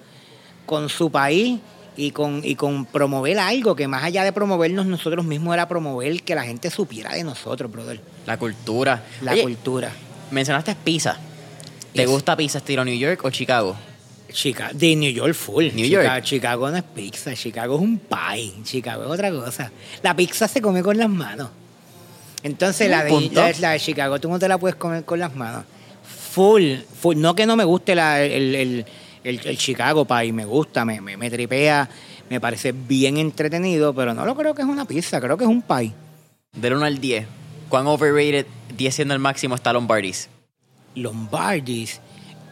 con su país y con, y con promover algo que más allá de promovernos nosotros mismos era promover que la gente supiera de nosotros, brother.
La cultura.
La
Oye,
cultura.
mencionaste pizza. ¿Te gusta pizza estilo New York o Chicago?
Chica, de New York full.
New
Chica-
York.
Chicago no es pizza, Chicago es un pie. Chicago es otra cosa. La pizza se come con las manos. Entonces la de, la, la de Chicago tú no te la puedes comer con las manos. Full, full. No que no me guste la- el, el- el- el Chicago pie, me gusta, me, me, me tripea, me parece bien entretenido, pero no lo creo que es una pizza, creo que es un pie.
Del 1 al 10, ¿cuán overrated, 10 siendo el máximo, está Lombardis?
Lombardis,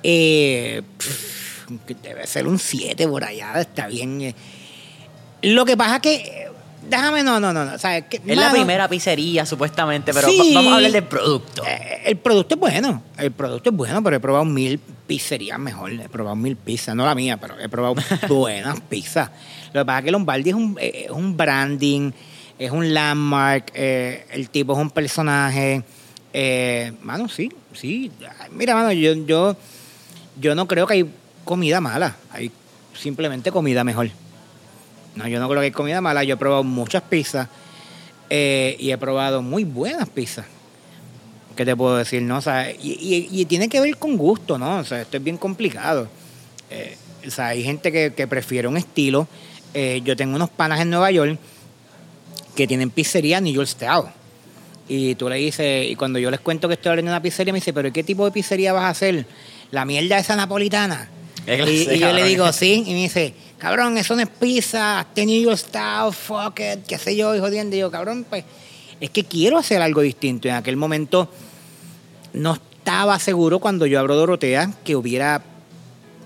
eh, pff, que debe ser un 7 por allá, está bien. eh. Lo que pasa que, eh, déjame, no, no, no, no,
Es la primera pizzería, supuestamente, pero
Sí.
vamos a hablar del producto.
eh, el producto es bueno, el producto es bueno, pero he probado mil pizzerías mejor, he probado mil pizzas, no la mía, pero he probado *laughs* buenas pizzas. Lo que pasa es que Lombardi es un, eh, es un branding, es un landmark, eh, el tipo es un personaje. Eh, mano, sí, sí. Mira, mano, yo, yo, yo no creo que hay comida mala, hay simplemente comida mejor. No, yo no creo que hay comida mala, yo he probado muchas pizzas eh, y he probado muy buenas pizzas. ¿Qué te puedo decir? No? O sea, y, y- tiene que ver con gusto, ¿no? O sea, esto es bien complicado. Eh, o sea, hay gente que, que prefiere un estilo. Eh, yo tengo unos panas en Nueva York que tienen pizzería New York Style. Y tú le dices, y cuando yo les cuento que estoy abriendo una pizzería, me dice, ¿pero qué tipo de pizzería vas a hacer? La mierda esa napolitana. Y, y yo le digo, sí, y me dice, cabrón, eso no es pizza, New York Style, fuck it, qué sé yo, y jodiendo. Y yo, cabrón, pues, es que quiero hacer algo distinto. En aquel momento no estaba seguro cuando yo abro Dorotea que hubiera,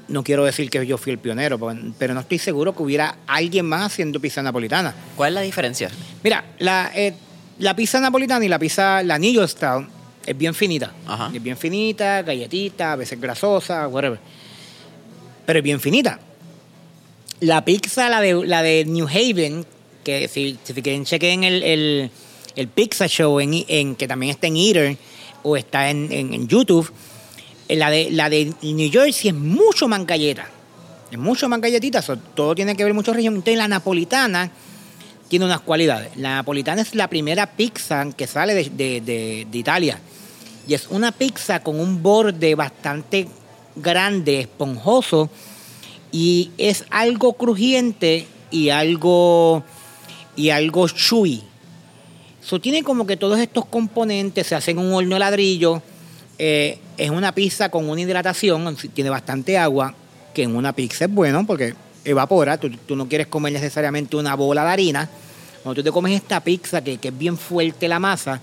no quiero decir que yo fui el pionero, pero- pero no estoy seguro que hubiera alguien más haciendo pizza napolitana.
¿Cuál es la diferencia?
Mira, la, eh, la pizza napolitana y la pizza, la New York Style, es bien finita.
Ajá.
Es bien finita, galletita, a veces grasosa, whatever. Pero es bien finita. La pizza, la de, la de New Haven, que si, quieren chequen el, el, el Pizza Show, en, que también está en Eater o está en, en- YouTube, eh, la de, la de New Jersey es mucho más galleta. Es mucho más galletita, todo tiene que ver mucho región. Entonces la napolitana tiene unas cualidades. La napolitana es la primera pizza que sale de- de- de Italia. Y es una pizza con un borde bastante grande, esponjoso, y es algo crujiente y algo y algo chewy. So, tiene como que todos estos componentes se hacen en un horno de ladrillo. eh, es una pizza con una hidratación, tiene bastante agua, que en una pizza es bueno porque evapora. Tú, no quieres comer necesariamente una bola de harina. Cuando tú te comes esta pizza, que, que es bien fuerte la masa,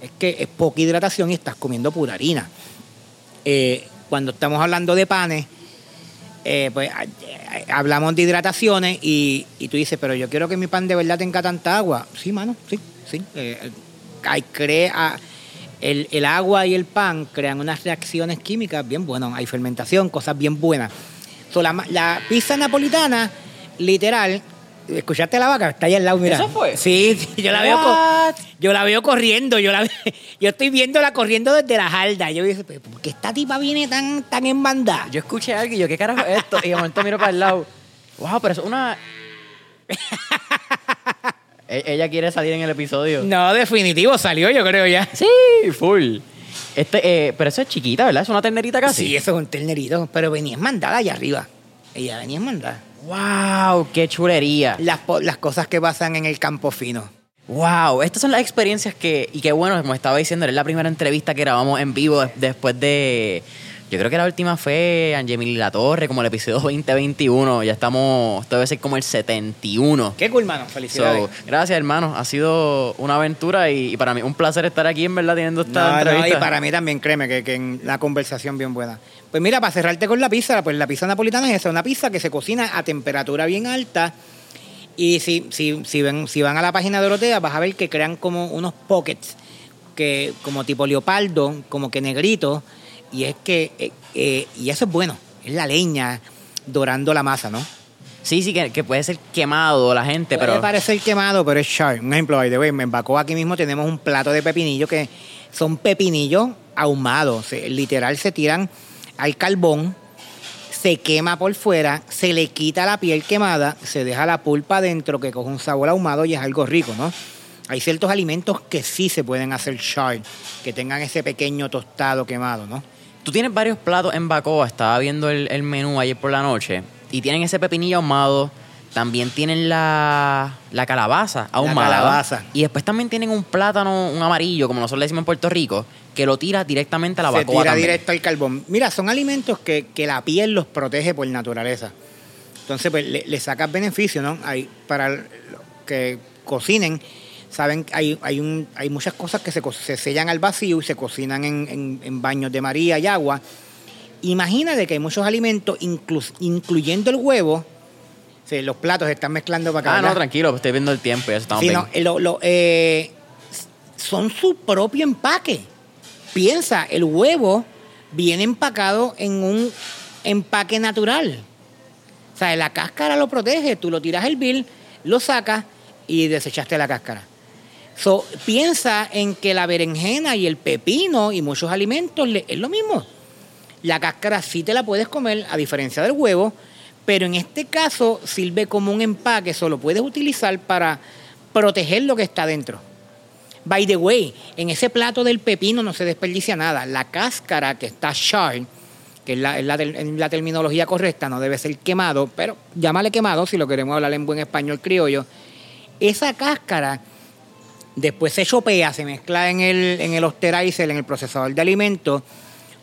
es que es poca hidratación y estás comiendo pura harina. Eh, cuando estamos hablando de panes, eh, pues eh, hablamos de hidrataciones y, y tú dices, pero yo quiero que mi pan de verdad tenga tanta agua. Sí, mano, sí, sí. Eh, hay, crea, el, el agua y el pan crean unas reacciones químicas bien buenas. Hay fermentación, cosas bien buenas. So, la, la pizza napolitana, literal, ¿escuchaste la vaca? Está ahí al lado, mira.
¿Eso fue?
Sí, sí, yo la veo. yo la veo corriendo, yo la *laughs* yo estoy viéndola corriendo desde la jarda. Yo "Pero, ¿por qué esta tipa viene tan, tan en banda?
Yo escuché algo y yo, ¿qué carajo es esto? Y de momento miro para el lado. Wow, pero es una. *laughs* E- Ella quiere salir en el episodio.
No, definitivo, salió yo creo ya.
Sí, full. Este, eh, pero eso es chiquita, ¿verdad? Es una ternerita casi.
Sí, eso es un ternerito, pero venía mandada allá arriba. Ella venía mandada.
Wow, qué chulería.
Las, las cosas que pasan en el campo fino.
Wow, estas son las experiencias que, y qué bueno, como estaba diciendo, era la primera entrevista que grabamos en vivo des- después de, yo creo que la última fue Angemili La Torre, como el episodio *laughs* 2021, ya estamos, esto debe ser como el 71.
Qué cool, mano. Felicidades.
So, gracias, hermano. Ha sido una aventura y, y para mí un placer estar aquí, en verdad, teniendo esta
No, no,
entrevista.
y para mí también, créeme, que, que en la conversación bien buena. Pues mira, para cerrarte con la pizza, pues la pizza napolitana es una pizza que se cocina a temperatura bien alta. Y si, si, si, ven, si van a la página de Dorotea, vas a ver que crean como unos pockets, que, como tipo leopardo, como que negrito. Y es que, eh, eh, y eso es bueno, es la leña dorando la masa, ¿no?
Sí, sí, que, que puede ser quemado la gente,
Puede
pero...
parecer quemado, pero es sharp. Un ejemplo, by the way, en Bacó aquí mismo tenemos un plato de pepinillos que son pepinillos ahumados. Se- literal se tiran al carbón, se quema por fuera, se le quita la piel quemada, se deja la pulpa adentro que coge un sabor ahumado y es algo rico, ¿no? Hay ciertos alimentos que sí se pueden hacer sharp, que tengan ese pequeño tostado quemado, ¿no?
Tú tienes varios platos en Bacoa, estaba viendo el, el menú ayer por la noche, y tienen ese pepinillo ahumado, también tienen la, la calabaza ahumada.
calabaza.
Y después también tienen un plátano, un amarillo, como nosotros le decimos en Puerto Rico, que lo tira directamente a la
Se
Bacoa
tira
también.
directo al carbón. Mira, son alimentos que, que la piel los protege por naturaleza. Entonces, pues le, le sacas beneficio, ¿no? Hay, para los que cocinen, saben que hay, hay, un, hay muchas cosas que se, se sellan al vacío y se cocinan en, en- en baños de María y agua. Imagínate que hay muchos alimentos, inclu- incluyendo el huevo. Sí, los platos se están mezclando para acá.
Ah, no, tranquilo, estoy viendo el tiempo, ya estamos
Sí, no, eh, lo- lo, eh, son su propio empaque. Piensa, el huevo viene empacado en un empaque natural. O sea, la cáscara lo protege, tú lo tiras el bill, lo sacas y desechaste la cáscara. So, piensa en que la berenjena y el pepino y muchos alimentos es lo mismo. La cáscara sí te la puedes comer, a diferencia del huevo, pero en este caso sirve como un empaque, solo puedes utilizar para proteger lo que está dentro. By the way, en ese plato del pepino no se desperdicia nada. La cáscara que está char, que es la terminología correcta, no debe ser quemado, pero llámale quemado si lo queremos hablar en buen español criollo. Esa cáscara después se chopea, se mezcla en el, en el osterizer, en el procesador de alimentos,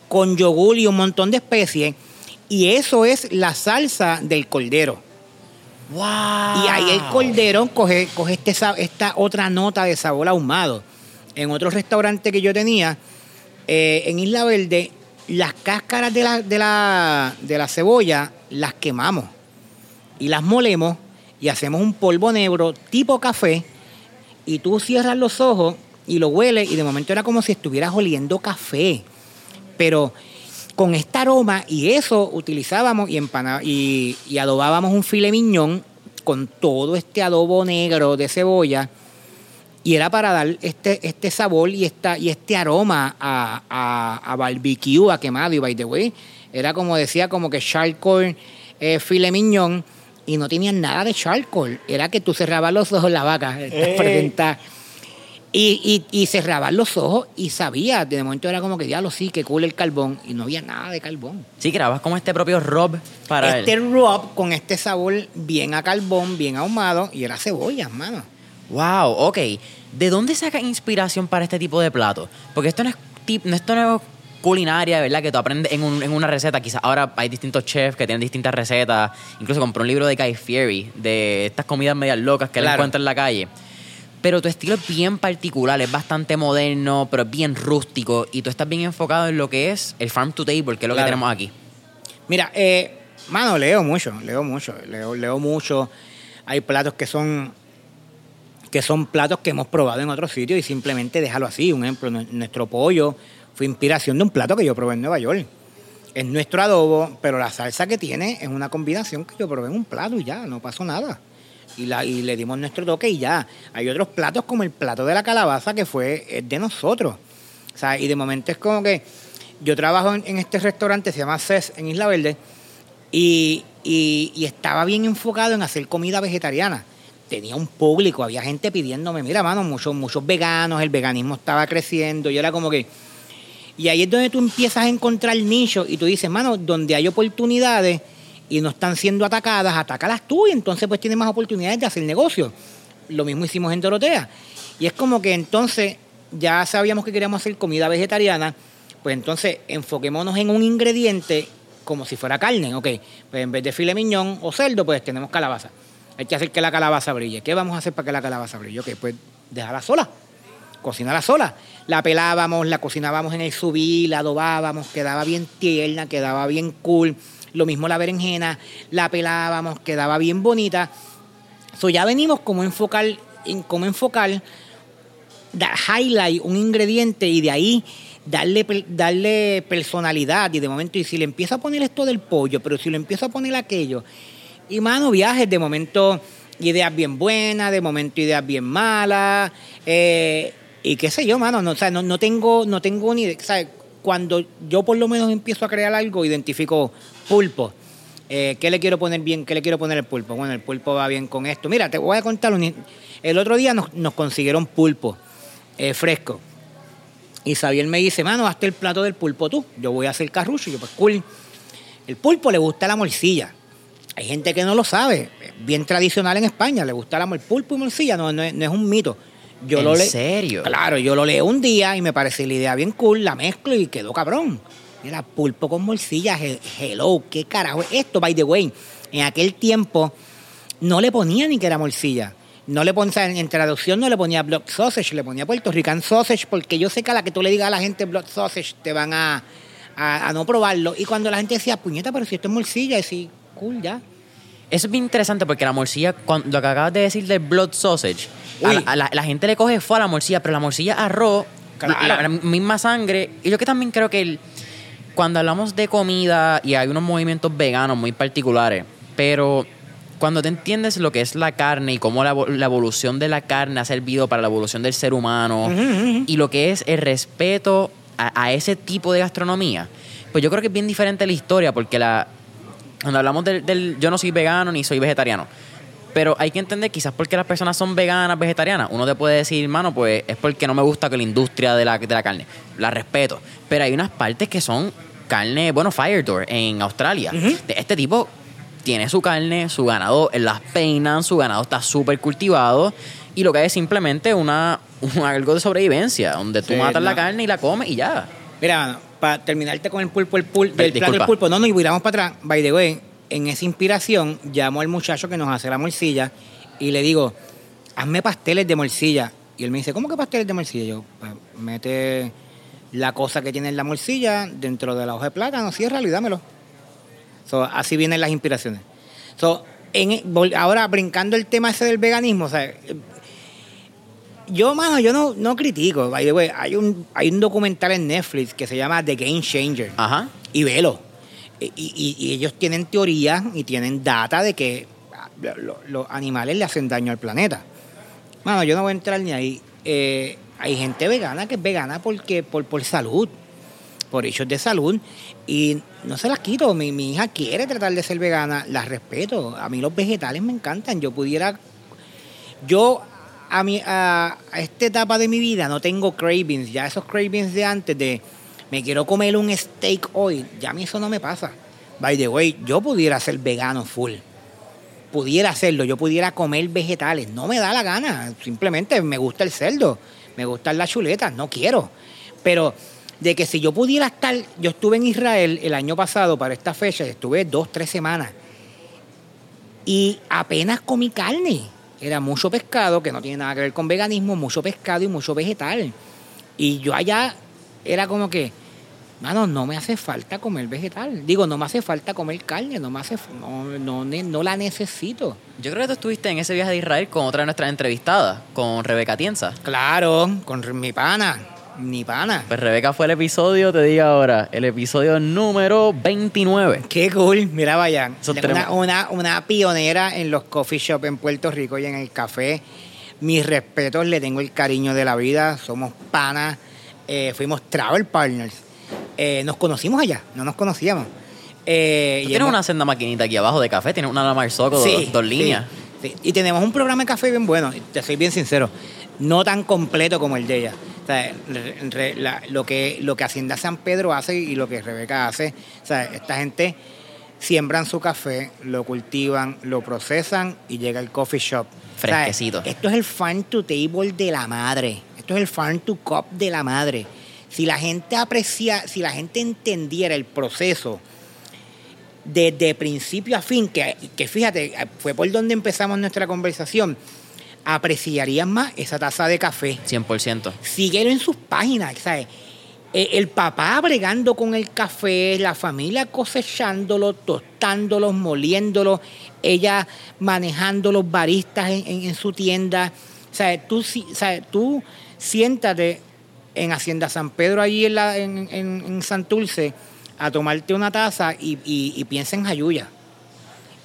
con yogur y un montón de especies, y eso es la salsa del cordero. Y ahí el cordero coge, coge este, esta otra nota de sabor ahumado. En otro restaurante que yo tenía, eh, en Isla Verde, las cáscaras de la, de, la, de la cebolla las quemamos y las molemos y hacemos un polvo negro tipo café y tú cierras los ojos y lo hueles y de momento era como si estuvieras oliendo café. Pero con este aroma y eso utilizábamos y, empana- y, y adobábamos un file miñón con todo este adobo negro de cebolla y era para dar este, este sabor y, esta, y este aroma a, a, a barbecue, a quemado. Y by the way, era como decía como que charcoal eh, file miñón y no tenían nada de charcoal, era que tú cerrabas los ojos la vaca, *laughs* presenta- y, y, y cerrabas los ojos y sabía, de momento era como que diablo sí, que cool el carbón y no había nada de carbón.
Sí, grabas como este propio Rob para
este
él.
rub con este sabor bien a carbón, bien ahumado y era cebolla, mano.
Wow, ok. ¿De dónde saca inspiración para este tipo de platos? Porque esto no es, tip- no, esto no es culinaria, ¿verdad? Que tú aprendes en, un- en una receta. Quizás ahora hay distintos chefs que tienen distintas recetas. Incluso compré un libro de Guy Fieri de estas comidas medias locas que él
Claro.
encuentra en la calle. Pero tu estilo es bien particular, es bastante moderno, pero es bien rústico. Y tú estás bien enfocado en lo que es el farm to table, que es lo que tenemos aquí.
Mira, eh, mano, leo mucho, leo mucho, leo, leo mucho. Hay platos que son que son platos que hemos probado en otros sitios y simplemente déjalo así. Un ejemplo, nue- nuestro pollo fue inspiración de un plato que yo probé en Nueva York. Es nuestro adobo, pero la salsa que tiene es una combinación que yo probé en un plato y ya, no pasó nada. Y, la, y le dimos nuestro toque y ya. Hay otros platos como el plato de la calabaza que fue de nosotros. O sea, y de momento es como que yo trabajo en, este restaurante, se llama CES en Isla Verde, y, y- y estaba bien enfocado en hacer comida vegetariana. Tenía un público, había gente pidiéndome, mira, mano, muchos, muchos veganos, el veganismo estaba creciendo, y era como que... Y ahí es donde tú empiezas a encontrar nichos y tú dices, mano, donde hay oportunidades y no están siendo atacadas, atácalas tú y entonces pues tienes más oportunidades de hacer negocio. Lo mismo hicimos en Dorotea. Y es como que entonces ya sabíamos que queríamos hacer comida vegetariana, pues entonces enfoquémonos en un ingrediente como si fuera carne, ok. Pues en vez de filet miñón o cerdo, pues tenemos calabaza. Hay que hacer que la calabaza brille. ¿Qué vamos a hacer para que la calabaza brille? Ok, pues déjala sola cocinarla sola. La pelábamos, la cocinábamos en el subí, la adobábamos, quedaba bien tierna, quedaba bien cool. Lo mismo la berenjena, la pelábamos, quedaba bien bonita. So ya venimos como enfocar, en cómo enfocar, highlight un ingrediente y de ahí darle, darle personalidad. Y de momento, y si le empiezo a poner esto del pollo, pero si le empiezo a poner aquello. Y mano, viajes, de momento ideas bien buenas, de momento ideas bien malas. eh, y qué sé yo, mano, no, o sea, no, no tengo, no tengo ni idea. o sea, Cuando yo por lo menos empiezo a crear algo, identifico pulpo. Eh, ¿Qué le quiero poner bien? ¿Qué le quiero poner al pulpo? Bueno, el pulpo va bien con esto. Mira, te voy a contar. un- el otro día nos, nos consiguieron pulpo eh, fresco. Y Xavier me dice, mano, hazte el plato del pulpo tú. Yo voy a hacer carrucho. Y yo, pues cool. El pulpo le gusta la morcilla. Hay gente que no lo sabe. Es bien tradicional en España. Le gusta la, el pulpo y morcilla. No, no, es, no es un mito. Yo
¿En
lo le-
serio?
Claro, yo lo leo un día y me parece la idea bien cool. La mezclo y quedó cabrón. Mira, pulpo con morcilla. he- Hello, ¿qué carajo es esto? By the way, en aquel tiempo no le ponía ni que era morcilla. No le ponía, en, traducción no le ponía blood sausage, le ponía Puerto Rican sausage, porque yo sé que a la que tú le digas a la gente blood sausage te van a, a, a no probarlo. Y cuando la gente decía, puñeta, pero si esto es morcilla, sí, cool, ya.
Eso es bien interesante porque la morcilla, cuando, lo que acabas de decir del blood sausage, a la, a la- la gente le coge fue a la morcilla, pero la morcilla arroz,
Claro.
la, la misma sangre. Y yo que también creo que el- cuando hablamos de comida y hay unos movimientos veganos muy particulares, pero cuando te entiendes lo que es la carne y cómo la, evo- la evolución de la carne ha servido para la evolución del ser humano y lo que es el respeto a, a ese tipo de gastronomía, pues yo creo que es bien diferente la historia porque la, cuando hablamos del, del- yo no soy vegano ni soy vegetariano. Pero hay que entender quizás porque las personas son veganas, vegetarianas. Uno te puede decir, mano, pues es porque no me gusta que la industria de la, de la carne. La respeto. Pero hay unas partes que son carne, bueno, Firedoor en Australia. De Este tipo tiene su carne, su ganado, eh, las peinan, su ganado está súper cultivado. Y lo que hay es simplemente una, un- algo de sobrevivencia, donde tú
Sí,
matas la carne y la comes y ya.
Mira, para terminarte con el pulpo, el pulpo, del plato del pulpo, no, no, y miramos para atrás, by the way, en esa inspiración llamo al muchacho que nos hace la morcilla y le digo, hazme pasteles de morcilla. Y él me dice, ¿cómo que pasteles de morcilla? Yo, pues, mete la cosa que tiene en la morcilla dentro de la hoja de plátano, ciérralo y dámelo. So, así vienen las inspiraciones. So, en, vol- ahora, brincando el tema ese del veganismo, o sea, eh, yo, mano, yo no, no critico. By the way, hay un, hay un documental en Netflix que se llama The Game Changer.
Ajá.
Y velo. Y, y- y ellos tienen teoría y tienen data de que lo- los animales le hacen daño al planeta. Mano, yo no voy a entrar ni ahí. Eh, hay gente vegana que es vegana porque por, por salud, por hechos de salud. Y no se las quito. Mi, mi hija quiere tratar de ser vegana, las respeto. A mí los vegetales me encantan. Yo pudiera. Yo, a, mi, a, a esta etapa de mi vida, no tengo cravings. Ya esos cravings de antes de me quiero comer un steak hoy, ya a mí eso no me pasa. By the way, yo pudiera ser vegano full. Pudiera hacerlo, yo pudiera comer vegetales. No me da la gana. Simplemente me gusta el cerdo, me gustan las chuletas, no quiero. Pero de que si yo pudiera estar, yo estuve en Israel el año pasado para esta fecha, estuve dos, tres semanas y apenas comí carne. Era mucho pescado, que no tiene nada que ver con veganismo, mucho pescado y mucho vegetal. Y yo allá era como que, mano, no me hace falta comer vegetal. Digo, no me hace falta comer carne, no me hace, no, no, no la necesito.
Yo creo que tú estuviste en ese viaje de Israel con otra de nuestras entrevistadas, con Rebeca Tienza.
Claro, con mi pana, mi pana.
Pues Rebeca fue el episodio, te digo ahora, el episodio número 29.
Qué cool, mira vaya. Una, una, una pionera en los coffee shop en Puerto Rico y en el café. Mis respetos, le tengo el cariño de la vida, somos panas, eh, fuimos travel partners. Eh, nos conocimos allá, no nos conocíamos. Eh,
Tú
y
tienes
hemos-
una senda maquinita aquí abajo de café, tienes una Lamar Soco, dos,
Sí,
dos
sí,
líneas.
sí. Y tenemos un programa de café bien bueno, te soy bien sincero, no tan completo como el de ella. O sea, re- re- la- lo, que, lo que Hacienda San Pedro hace y lo que Rebeca hace, o sea, esta gente siembran su café, lo cultivan, lo procesan y llega el coffee shop. O sea,
Fresquecito.
esto es el farm to table de la madre. Esto es el farm to cup de la madre. Si la gente aprecia, si la gente entendiera el proceso desde principio a fin, que, que fíjate, fue por donde empezamos nuestra conversación, apreciarían más esa taza de café.
100%.
Síguelo en sus páginas, ¿sabes? Eh, El papá bregando con el café, la familia cosechándolo, tostándolo, moliéndolo, ella manejando los baristas en, en- en su tienda. O sea, tú, o sea, tú siéntate en Hacienda San Pedro, allí en, la, en, en- Santurce, a tomarte una taza y, y- y piensa en Jayuya.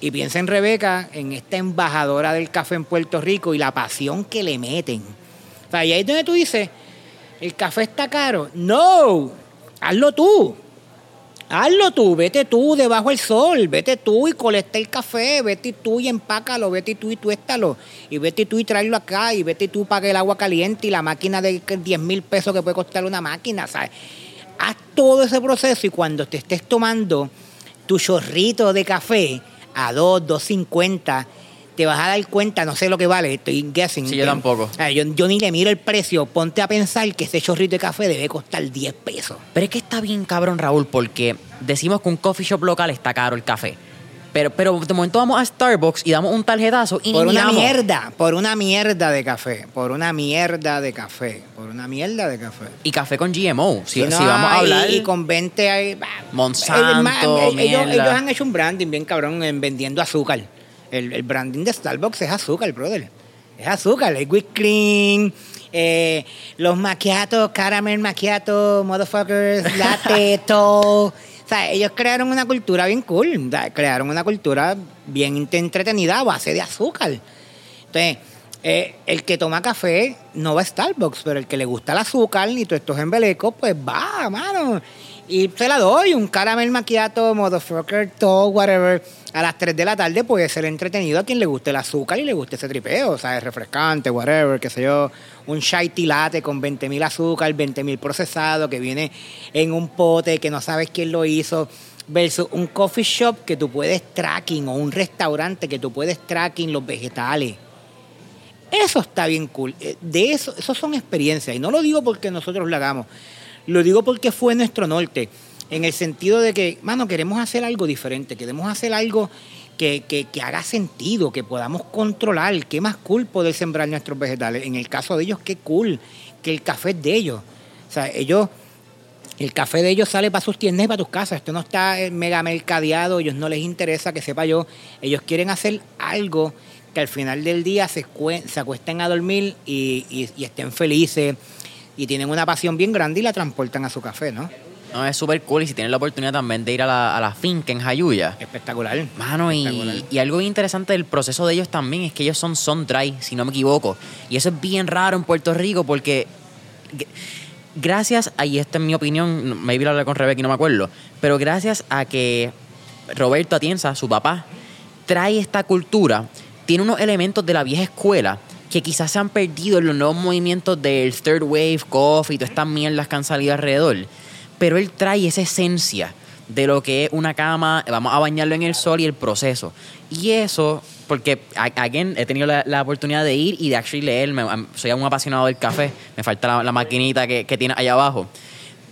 Y piensa en Rebeca, en esta embajadora del café en Puerto Rico y la pasión que le meten. O sea, y ahí es donde tú dices, el café está caro. No, hazlo tú. Hazlo tú, vete tú debajo del sol, vete tú y colecta el café, vete tú y empácalo, vete tú y tuéstalo, y vete tú y tráelo acá, y vete tú paga el agua caliente y la máquina de 10 mil pesos que puede costar una máquina, ¿sabes? Haz todo ese proceso y cuando te estés tomando tu chorrito de café a 2, 2.50, te vas a dar cuenta, no sé lo que vale, estoy guessing.
Sí, yo tampoco.
Yo, yo, ni le miro el precio, ponte a pensar que ese chorrito de café debe costar 10 pesos.
Pero es que está bien cabrón, Raúl, porque decimos que un coffee shop local está caro el café. Pero, pero de momento vamos a Starbucks y damos un tarjetazo y
Por
ni
una
miramos.
mierda, por una mierda de café, por una mierda de café, por una mierda de café.
Y café con GMO. Si,
Sí, no,
si vamos a hablar.
Y, con 20 ahí, bah,
Monsanto,
ellos, han hecho un branding bien cabrón en vendiendo azúcar. El, el branding de Starbucks es azúcar, brother. Es azúcar, el whipped cream, eh, los macchiatos, caramel macchiato, motherfuckers, *laughs* latte, todo. O sea, ellos crearon una cultura bien cool. o sea, Crearon una cultura bien entretenida a base de azúcar. Entonces, eh, el que toma café no va a Starbucks, pero el que le gusta el azúcar y todos estos embelecos, pues va, mano. Y se la doy, un caramel macchiato, motherfucker, todo, whatever. A las 3 de la tarde puede ser entretenido a quien le guste el azúcar y le guste ese tripeo, o sea, es refrescante, whatever, qué sé yo. Un chai latte con 20.000 azúcar, 20.000 procesado, que viene en un pote, que no sabes quién lo hizo versus un coffee shop que tú puedes tracking o un restaurante que tú puedes tracking los vegetales. Eso está bien cool. Eh, De eso, eso son experiencias. Y no lo digo porque nosotros lo hagamos. Lo digo porque fue nuestro norte. En el sentido de que, mano, queremos hacer algo diferente. Queremos hacer algo que, que- que haga sentido, que podamos controlar. Qué más cool poder sembrar nuestros vegetales. En el caso de ellos, qué cool que el café es de ellos. O sea, ellos el café de ellos sale para sus tiendas y para tus casas. Esto no está eh, mega mercadeado, ellos no les interesa que sepa yo. Ellos quieren hacer algo que al final del día se, acuesten a dormir y estén felices y tienen una pasión bien grande y la transportan a su café, ¿no?
No, es súper cool. Y si tienes la oportunidad también de ir a la, a la finca en Jayuya.
Espectacular.
Mano,
Espectacular.
y, y algo bien interesante del proceso de ellos también es que ellos son sun dry, si no me equivoco. Y eso es bien raro en Puerto Rico porque gracias, a, y esta es mi opinión, maybe lo hablé con Rebeca y no me acuerdo, pero gracias a que Roberto Atienza, su papá, trae esta cultura, tiene unos elementos de la vieja escuela que quizás se han perdido en los nuevos movimientos del third wave, coffee y todas estas mierdas que han salido alrededor. Pero él trae esa esencia de lo que es una cama, vamos a bañarlo en el sol y el proceso. Y eso, porque, again, he tenido la, oportunidad de ir y de actually leer, soy un apasionado del café, me falta la, la maquinita que, que tiene allá abajo.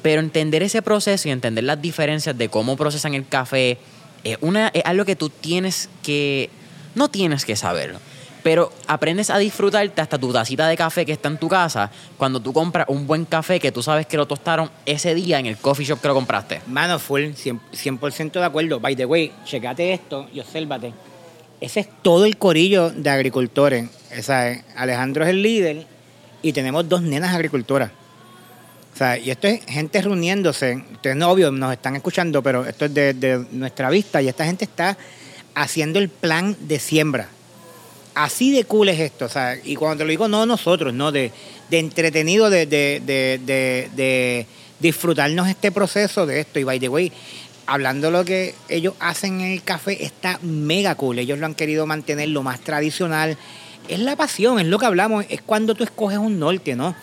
Pero entender ese proceso y entender las diferencias de cómo procesan el café es, una, es algo que tú tienes que, no tienes que saberlo, pero aprendes a disfrutarte hasta tu tacita de café que está en tu casa cuando tú compras un buen café que tú sabes que lo tostaron ese día en el coffee shop que lo compraste.
Mano, full, 100%, 100% de acuerdo. By the way, checate esto y obsérvate. Ese es todo el corillo de agricultores. Esa es, Alejandro es el líder y tenemos dos nenas agricultoras. O sea, y esto es gente reuniéndose. Ustedes no, obvio, nos están escuchando, pero esto es de, de nuestra vista y esta gente está haciendo el plan de siembra. Así de cool es esto. O sea, y cuando te lo digo, no nosotros, no, de, entretenido, de, de- de disfrutarnos este proceso de esto. Y by the way, hablando de lo que ellos hacen en el café, está mega cool. Ellos lo han querido mantener lo más tradicional. Es la pasión, es lo que hablamos, es cuando tú escoges un norte, ¿no?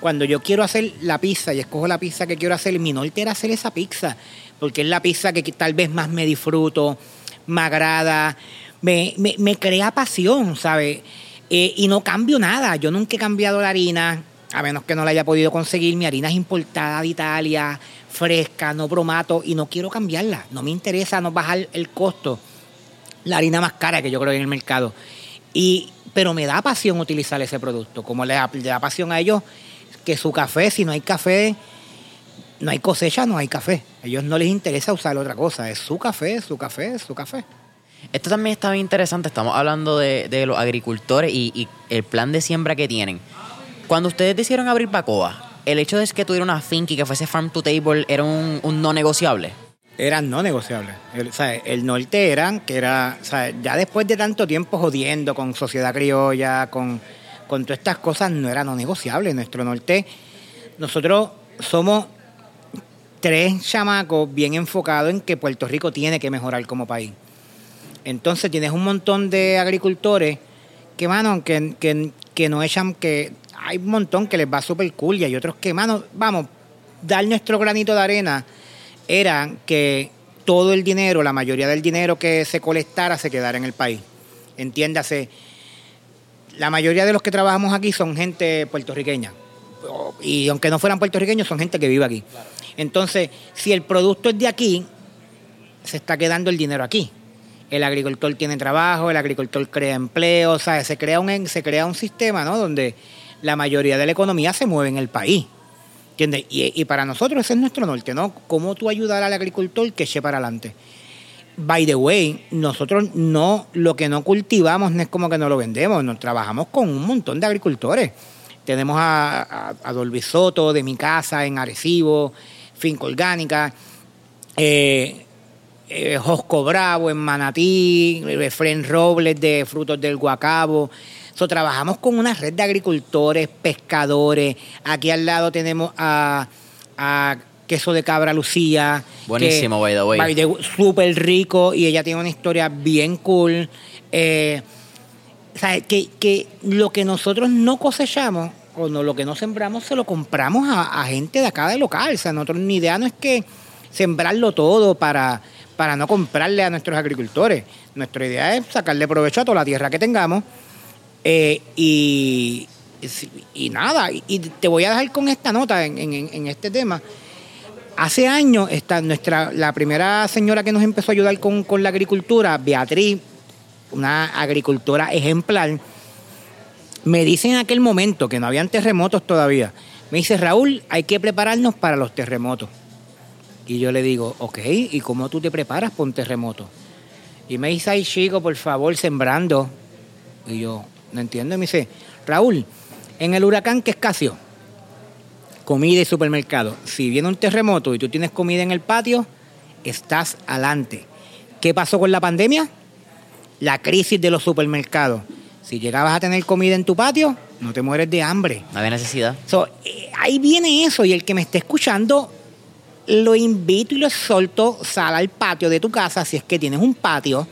Cuando yo quiero hacer la pizza y escojo la pizza que quiero hacer, mi norte era hacer esa pizza, porque es la pizza que tal vez más me disfruto, me agrada, me, me, crea pasión, ¿sabes? Eh, y no cambio nada, yo nunca he cambiado la harina, a menos que no la haya podido conseguir, mi harina es importada de Italia, fresca, no bromato, y no quiero cambiarla, no me interesa no bajar el costo, la harina más cara que yo creo en el mercado. Y, pero me da pasión utilizar ese producto, como le da, da pasión a ellos que su café, si no hay café, no hay cosecha, no hay café. A ellos no les interesa usar otra cosa, es su café, su café, su café.
Esto también está bien interesante. Estamos hablando de, de los agricultores y, el plan de siembra que tienen. Cuando ustedes decidieron abrir Bacoa, el hecho de que tuviera una finca y que fuese farm to table era un, no negociable.
Eran no negociables. El, norte eran, que era, o sea, ya después de tanto tiempo jodiendo con sociedad criolla, con, con todas estas cosas, no era no negociable. Nuestro norte, nosotros somos tres chamacos bien enfocados en que Puerto Rico tiene que mejorar como país. Entonces tienes un montón de agricultores que, mano, que, que, que no echan, que hay un montón que les va súper cool y hay otros que, mano, vamos, dar nuestro granito de arena era que todo el dinero, la mayoría del dinero que se colectara se quedara en el país. Entiéndase, la mayoría de los que trabajamos aquí son gente puertorriqueña. Y aunque no fueran puertorriqueños, son gente que vive aquí. Entonces, si el producto es de aquí, se está quedando el dinero aquí. El agricultor tiene trabajo, el agricultor crea empleo, o sea, se crea un, se crea un sistema ¿no? donde la mayoría de la economía se mueve en el país. ¿Entiendes? Y, para nosotros ese es nuestro norte, ¿no? ¿Cómo tú ayudar al agricultor que eche para adelante? By the way, nosotros no, lo que no cultivamos no es como que no lo vendemos, nos trabajamos con un montón de agricultores. Tenemos a, a, Dolby Soto de mi casa en Arecibo, Finca Orgánica, eh, eh, Josco Bravo en Manatí, Fren Robles de Frutos del Guacabo. So, trabajamos con una red de agricultores, pescadores. Aquí al lado tenemos a, Queso de Cabra Lucía.
Buenísimo, by the way.
Súper rico y ella tiene una historia bien cool. Eh, que, que lo que nosotros no cosechamos o no, lo que no sembramos se lo compramos a, gente de acá de local. O sea, nosotros mi idea no es que sembrarlo todo para, para no comprarle a nuestros agricultores. Nuestra idea es sacarle provecho a toda la tierra que tengamos eh, y, nada, y te voy a dejar con esta nota en, este tema. Hace años, está nuestra, la primera señora que nos empezó a ayudar con, la agricultura, Beatriz, una agricultora ejemplar, me dice en aquel momento que no habían terremotos todavía. Me dice, Raúl, hay que prepararnos para los terremotos. Y yo le digo, ok, ¿y cómo tú te preparas para un terremoto? Y me dice, ay chico, por favor, sembrando. Y yo, no entiendo. Y me dice, Raúl, en el huracán que escaseó, comida y supermercado. Si viene un terremoto y tú tienes comida en el patio, estás adelante. ¿Qué pasó con la pandemia? La crisis de los supermercados. Si llegabas a tener comida en tu patio, no te mueres de hambre.
No había necesidad.
Eh, ahí viene eso y el que me esté escuchando, lo invito y lo solto, sal al patio de tu casa si es que tienes un patio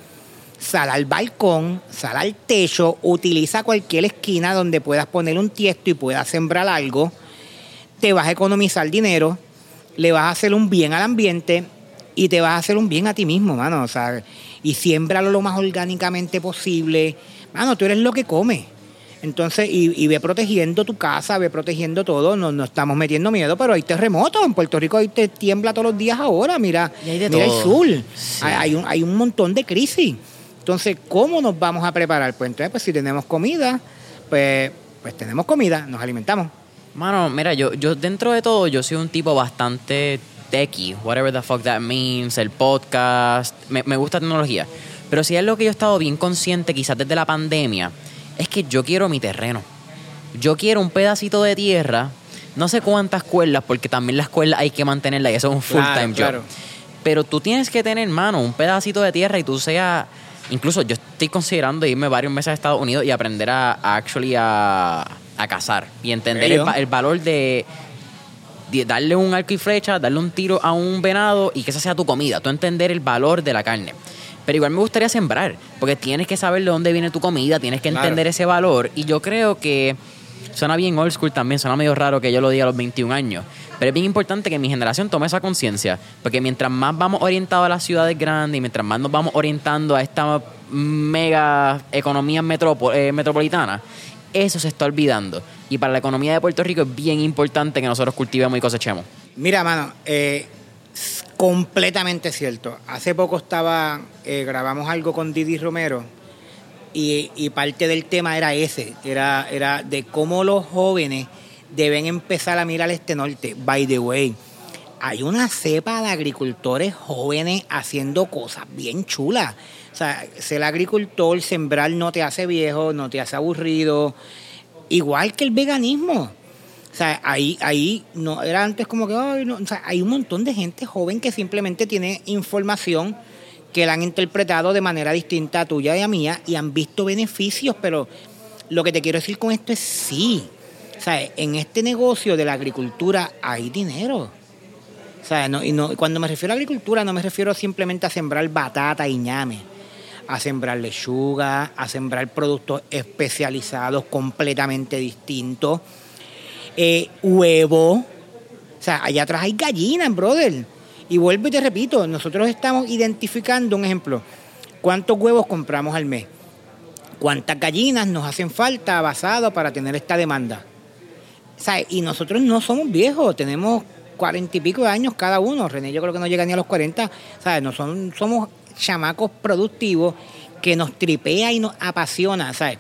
sal al balcón, sal al techo, utiliza cualquier esquina donde puedas poner un tiesto y puedas sembrar algo, te vas a economizar dinero, le vas a hacer un bien al ambiente y te vas a hacer un bien a ti mismo, mano. O sea, y siémbralo lo más orgánicamente posible. Mano, tú eres lo que comes. Entonces, y, ve protegiendo tu casa, ve protegiendo todo. No, no estamos metiendo miedo, pero hay terremotos. En Puerto Rico hay te tiembla todos los días ahora. Mira, mira el sur. Hay, un, hay un montón de crisis. Entonces, ¿cómo nos vamos a preparar? Pues entonces, pues si tenemos comida, pues, pues tenemos comida, nos alimentamos.
Mano, mira, yo, yo dentro de todo, yo soy un tipo bastante techie, whatever the fuck that means, el podcast, me, me gusta tecnología. Pero si es lo que yo he estado bien consciente, quizás desde la pandemia, es que yo quiero mi terreno. Yo quiero un pedacito de tierra, no sé cuántas cuerdas, porque también las cuerdas hay que mantenerlas y eso es un full time job. Pero tú tienes que tener, mano, un pedacito de tierra y tú seas Incluso yo estoy considerando irme varios meses a Estados Unidos y aprender a, actually a, cazar y entender el, valor de, darle un arco y flecha, darle un tiro a un venado y que esa sea tu comida, tú entender el valor de la carne. Pero igual me gustaría sembrar, porque tienes que saber de dónde viene tu comida, tienes que entender ese valor y yo creo que suena bien old school también, suena medio raro que yo lo diga a los 21 años, pero es bien importante que mi generación tome esa conciencia, porque mientras más vamos orientados a las ciudades grandes y mientras más nos vamos orientando a esta mega economía eh, metropolitana, eso se está olvidando. Y para la economía de Puerto Rico es bien importante que nosotros cultivemos y cosechemos.
Mira, mano, eh, completamente cierto. Hace poco estaba, eh, grabamos algo con Didi Romero y, y, parte del tema era ese, era, era de cómo los jóvenes deben empezar a mirar este norte. By the way, hay una cepa de agricultores jóvenes haciendo cosas bien chulas. O sea, ser agricultor, sembrar no te hace viejo, no te hace aburrido. Igual que el veganismo. O sea, ahí, ahí no era antes como que o sea, hay un montón de gente joven que simplemente tiene información que la han interpretado de manera distinta a tuya y a mía y han visto beneficios, pero lo que te quiero decir con esto es sí. O sea, en este negocio de la agricultura hay dinero. O sea, no, y no, cuando me refiero a agricultura, no me refiero simplemente a sembrar batata y ñame, a sembrar lechuga, a sembrar productos especializados completamente distintos, eh, huevo. O sea, allá atrás hay gallinas, brother. Y vuelvo y te repito, nosotros estamos identificando un ejemplo. ¿Cuántos huevos compramos al mes? ¿Cuántas gallinas nos hacen falta basado para tener esta demanda? Sea, y nosotros no somos viejos, tenemos cuarenta y pico de años cada uno. René yo creo que no llega ni a los 40. ¿sabes? No son, somos chamacos productivos que nos tripea y nos apasiona. ¿sabes?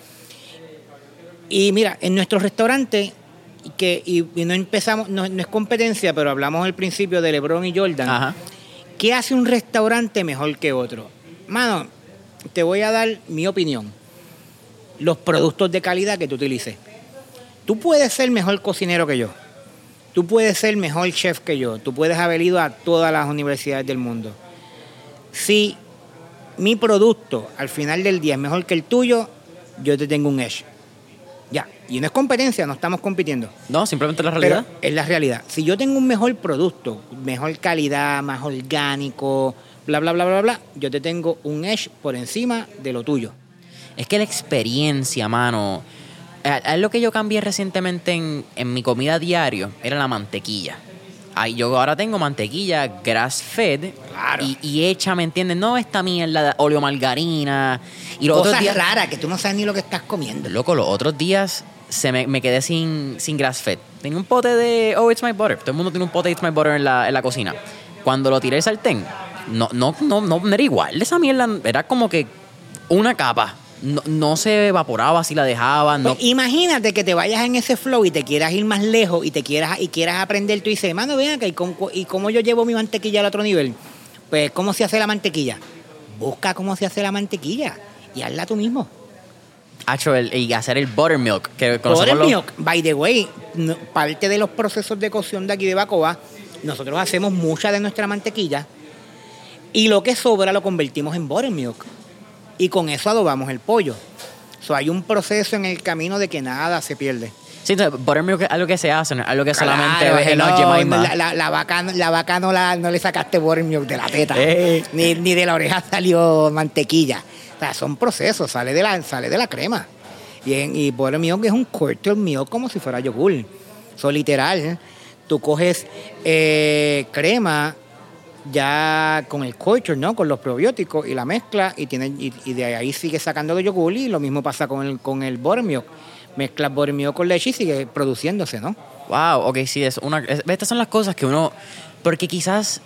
Y mira, en nuestro restaurante, que, y, y no empezamos, no, no es competencia, pero hablamos al principio de LeBron y Jordan.
Ajá.
¿Qué hace un restaurante mejor que otro? Mano, te voy a dar mi opinión. Los productos de calidad que tú utilices. Tú puedes ser mejor cocinero que yo. Tú puedes ser mejor chef que yo. Tú puedes haber ido a todas las universidades del mundo. Si mi producto al final del día es mejor que el tuyo, yo te tengo un edge. Y no es competencia, no estamos compitiendo.
No, simplemente la realidad.
Pero es la realidad. Si yo tengo un mejor producto, mejor calidad, más orgánico, bla, bla, bla, bla, bla, yo te tengo un edge por encima de lo tuyo.
Es que la experiencia, mano. Es lo que yo cambié recientemente en, en mi comida diario, era la mantequilla. Ay, yo ahora tengo mantequilla grass fed
Claro.
y, y hecha, ¿me entiendes? No esta mierda de óleo margarina. Y los otros
Cosas
días.
raras que tú no sabes ni lo que estás comiendo.
Loco, los otros días se me, me quedé sin, sin grass fed. Tenía un pote de Oh, it's my butter. Todo el mundo tiene un pote de It's my butter en la, en la cocina. Cuando lo tiré al sartén, no, no, no, no, era igual. Esa mierda era como que una capa. No, no se evaporaba si la dejaban. No,
Pues imagínate que te vayas en ese flow y te quieras ir más lejos y te quieras y quieras aprender. Tú dices, mano, ven acá, ¿y cómo, ¿y cómo yo llevo mi mantequilla al otro nivel? Pues, ¿cómo se hace la mantequilla? Busca cómo se hace la mantequilla y hazla tú mismo.
Hacho, el- y hacer el buttermilk. Que conocemos los-
Buttermilk, by the way, no- parte de los procesos de cocción de aquí de Bacoa, nosotros hacemos mucha de nuestra mantequilla y lo que sobra lo convertimos en buttermilk. Y con eso adobamos el pollo. So, hay un proceso en el camino de que nada se pierde.
Sí, entonces, buttermilk es algo que se hace, no es algo que solamente
Claro,
ves en
hello,
los Jemima.
la, la- la vaca, la vaca no, la, no le sacaste buttermilk de la teta,
Eh.
ni, ni de la oreja salió mantequilla. O sea, son procesos, sale de la, sale de la crema. Y, en, y buttermilk es un quarter milk como si fuera yogur. So, literal, tú coges eh, crema ya con el culture, ¿no? Con los probióticos y la mezcla y, tiene, y, de ahí sigue sacando de yogur y lo mismo pasa con el, con el buttermilk. Mezclas buttermilk con leche y sigue produciéndose, ¿no?
Wow, ok, sí, es una. es- estas son las cosas que uno. Porque quizás.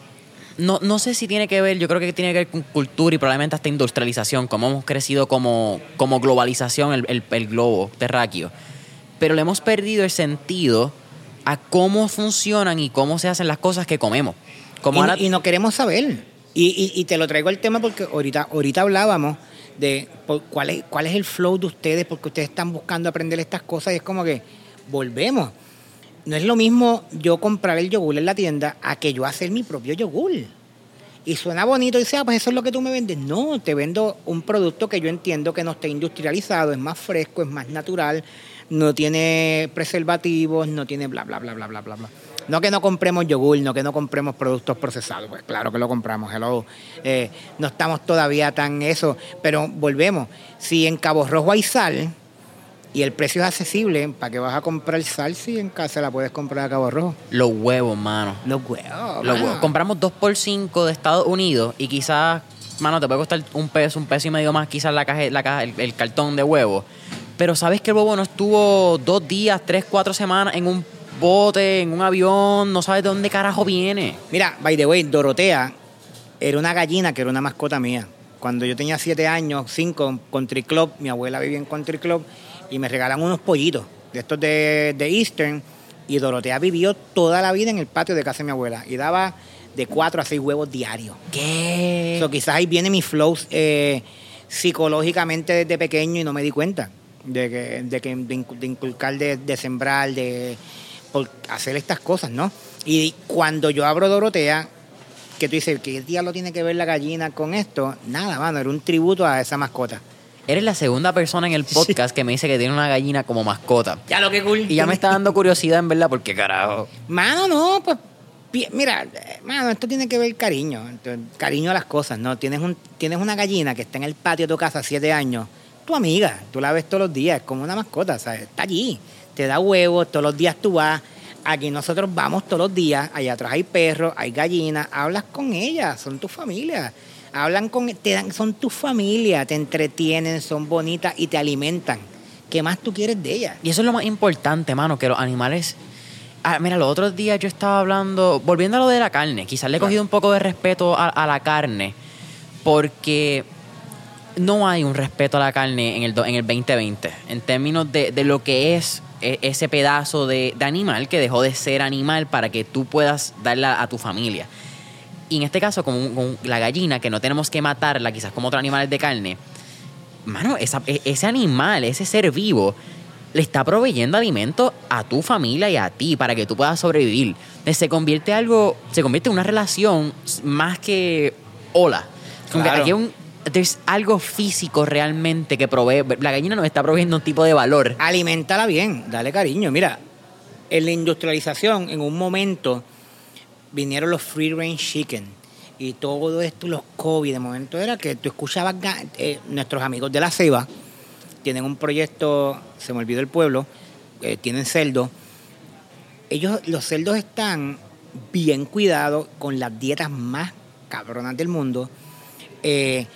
No, no sé si tiene que ver, yo creo que tiene que ver con cultura y probablemente hasta industrialización, como hemos crecido como, como globalización, el, el- el globo terráqueo. Pero le hemos perdido el sentido a cómo funcionan y cómo se hacen las cosas que comemos. Como
y,
ahora,
y no queremos saber. Y, y- y te lo traigo el tema porque ahorita, ahorita hablábamos de por cuál, es, cuál es el flow de ustedes, porque ustedes están buscando aprender estas cosas y es como que volvemos. No es lo mismo yo comprar el yogur en la tienda a que yo hacer mi propio yogur. Y suena bonito y dice, ah, pues eso es lo que tú me vendes. No, te vendo un producto que yo entiendo que no está industrializado, es más fresco, es más natural, no tiene preservativos, no tiene bla, bla, bla, bla, bla, bla, bla. No que no compremos yogur, no que no compremos productos procesados, pues claro que lo compramos, hello. Eh, no estamos todavía tan eso, pero volvemos. Si en Cabo Rojo hay sal y el precio es accesible, ¿para qué vas a comprar sal si en casa la puedes comprar a Cabo Rojo?
los huevos, mano.
Los huevos.
Los
mano.
huevos. Compramos 2 por 5 de Estados Unidos y quizás, mano, te puede costar un peso, un peso y medio más quizás la caja, la caja el, el cartón de huevos. Pero sabes que el huevo no estuvo dos días, tres, cuatro semanas en un bote, en un avión, no sabes de dónde carajo viene.
Mira, by the way, Dorotea era una gallina que era una mascota mía. Cuando yo tenía siete años, cinco, Country Club, mi abuela vivía en Country Club y me regalan unos pollitos de estos de, de Eastern. Y Dorotea vivió toda la vida en el patio de casa de mi abuela y daba de cuatro a seis huevos diarios.
¿Qué?
So, quizás ahí viene mi flow eh, psicológicamente desde pequeño y no me di cuenta de que de, que, de incu- de inculcar, de, de sembrar, de por hacer estas cosas, ¿no? Y cuando yo abro Dorotea, que tú dices, ¿qué diablo tiene que ver la gallina con esto? Nada, mano, era un tributo a esa mascota.
Eres la segunda persona en el podcast que me dice que tiene una gallina como mascota.
Ya lo que cool.
Y ya me está dando curiosidad, en verdad, porque carajo.
Mano, no, pues pi- mira, eh, mano, esto tiene que ver cariño, entonces, cariño a las cosas, ¿no? Tienes, un, tienes una gallina que está en el patio de tu casa siete años, tu amiga, tú la ves todos los días, es como una mascota, ¿sabes? Está allí, te da huevos, todos los días tú vas, aquí nosotros vamos todos los días, allá atrás hay perros, hay gallinas, hablas con ellas, son tu familia. Hablan con, te dan, son tu familia, te entretienen, son bonitas y te alimentan. ¿Qué más tú quieres de ellas?
Y eso es lo más importante, mano, que los animales... Ah, mira, los otros días yo estaba hablando, volviendo a lo de la carne, quizás le he cogido un poco de respeto a, a la carne, porque no hay un respeto a la carne en el, en el 2020, en términos de, de lo que es e- ese pedazo de, de animal que dejó de ser animal para que tú puedas darla a tu familia. Y en este caso, con, con la gallina, que no tenemos que matarla, quizás como otros animales de carne, mano, esa- e- ese animal, ese ser vivo, le está proveyendo alimento a tu familia y a ti para que tú puedas sobrevivir. Entonces, Se convierte algo, se convierte en una relación más que hola.
Claro.
aquí hay un, there's algo físico realmente que provee. La gallina nos está proveyendo un tipo de valor.
Alimentala bien, dale cariño. Mira, en la industrialización, en un momento, vinieron los free range chicken y todo esto, los COVID, de momento era que tú escuchabas, eh, nuestros amigos de la Ceiba tienen un proyecto, se me olvidó el pueblo, eh, tienen cerdos. Ellos, los cerdos están bien cuidados, con las dietas más cabronas del mundo. Eh,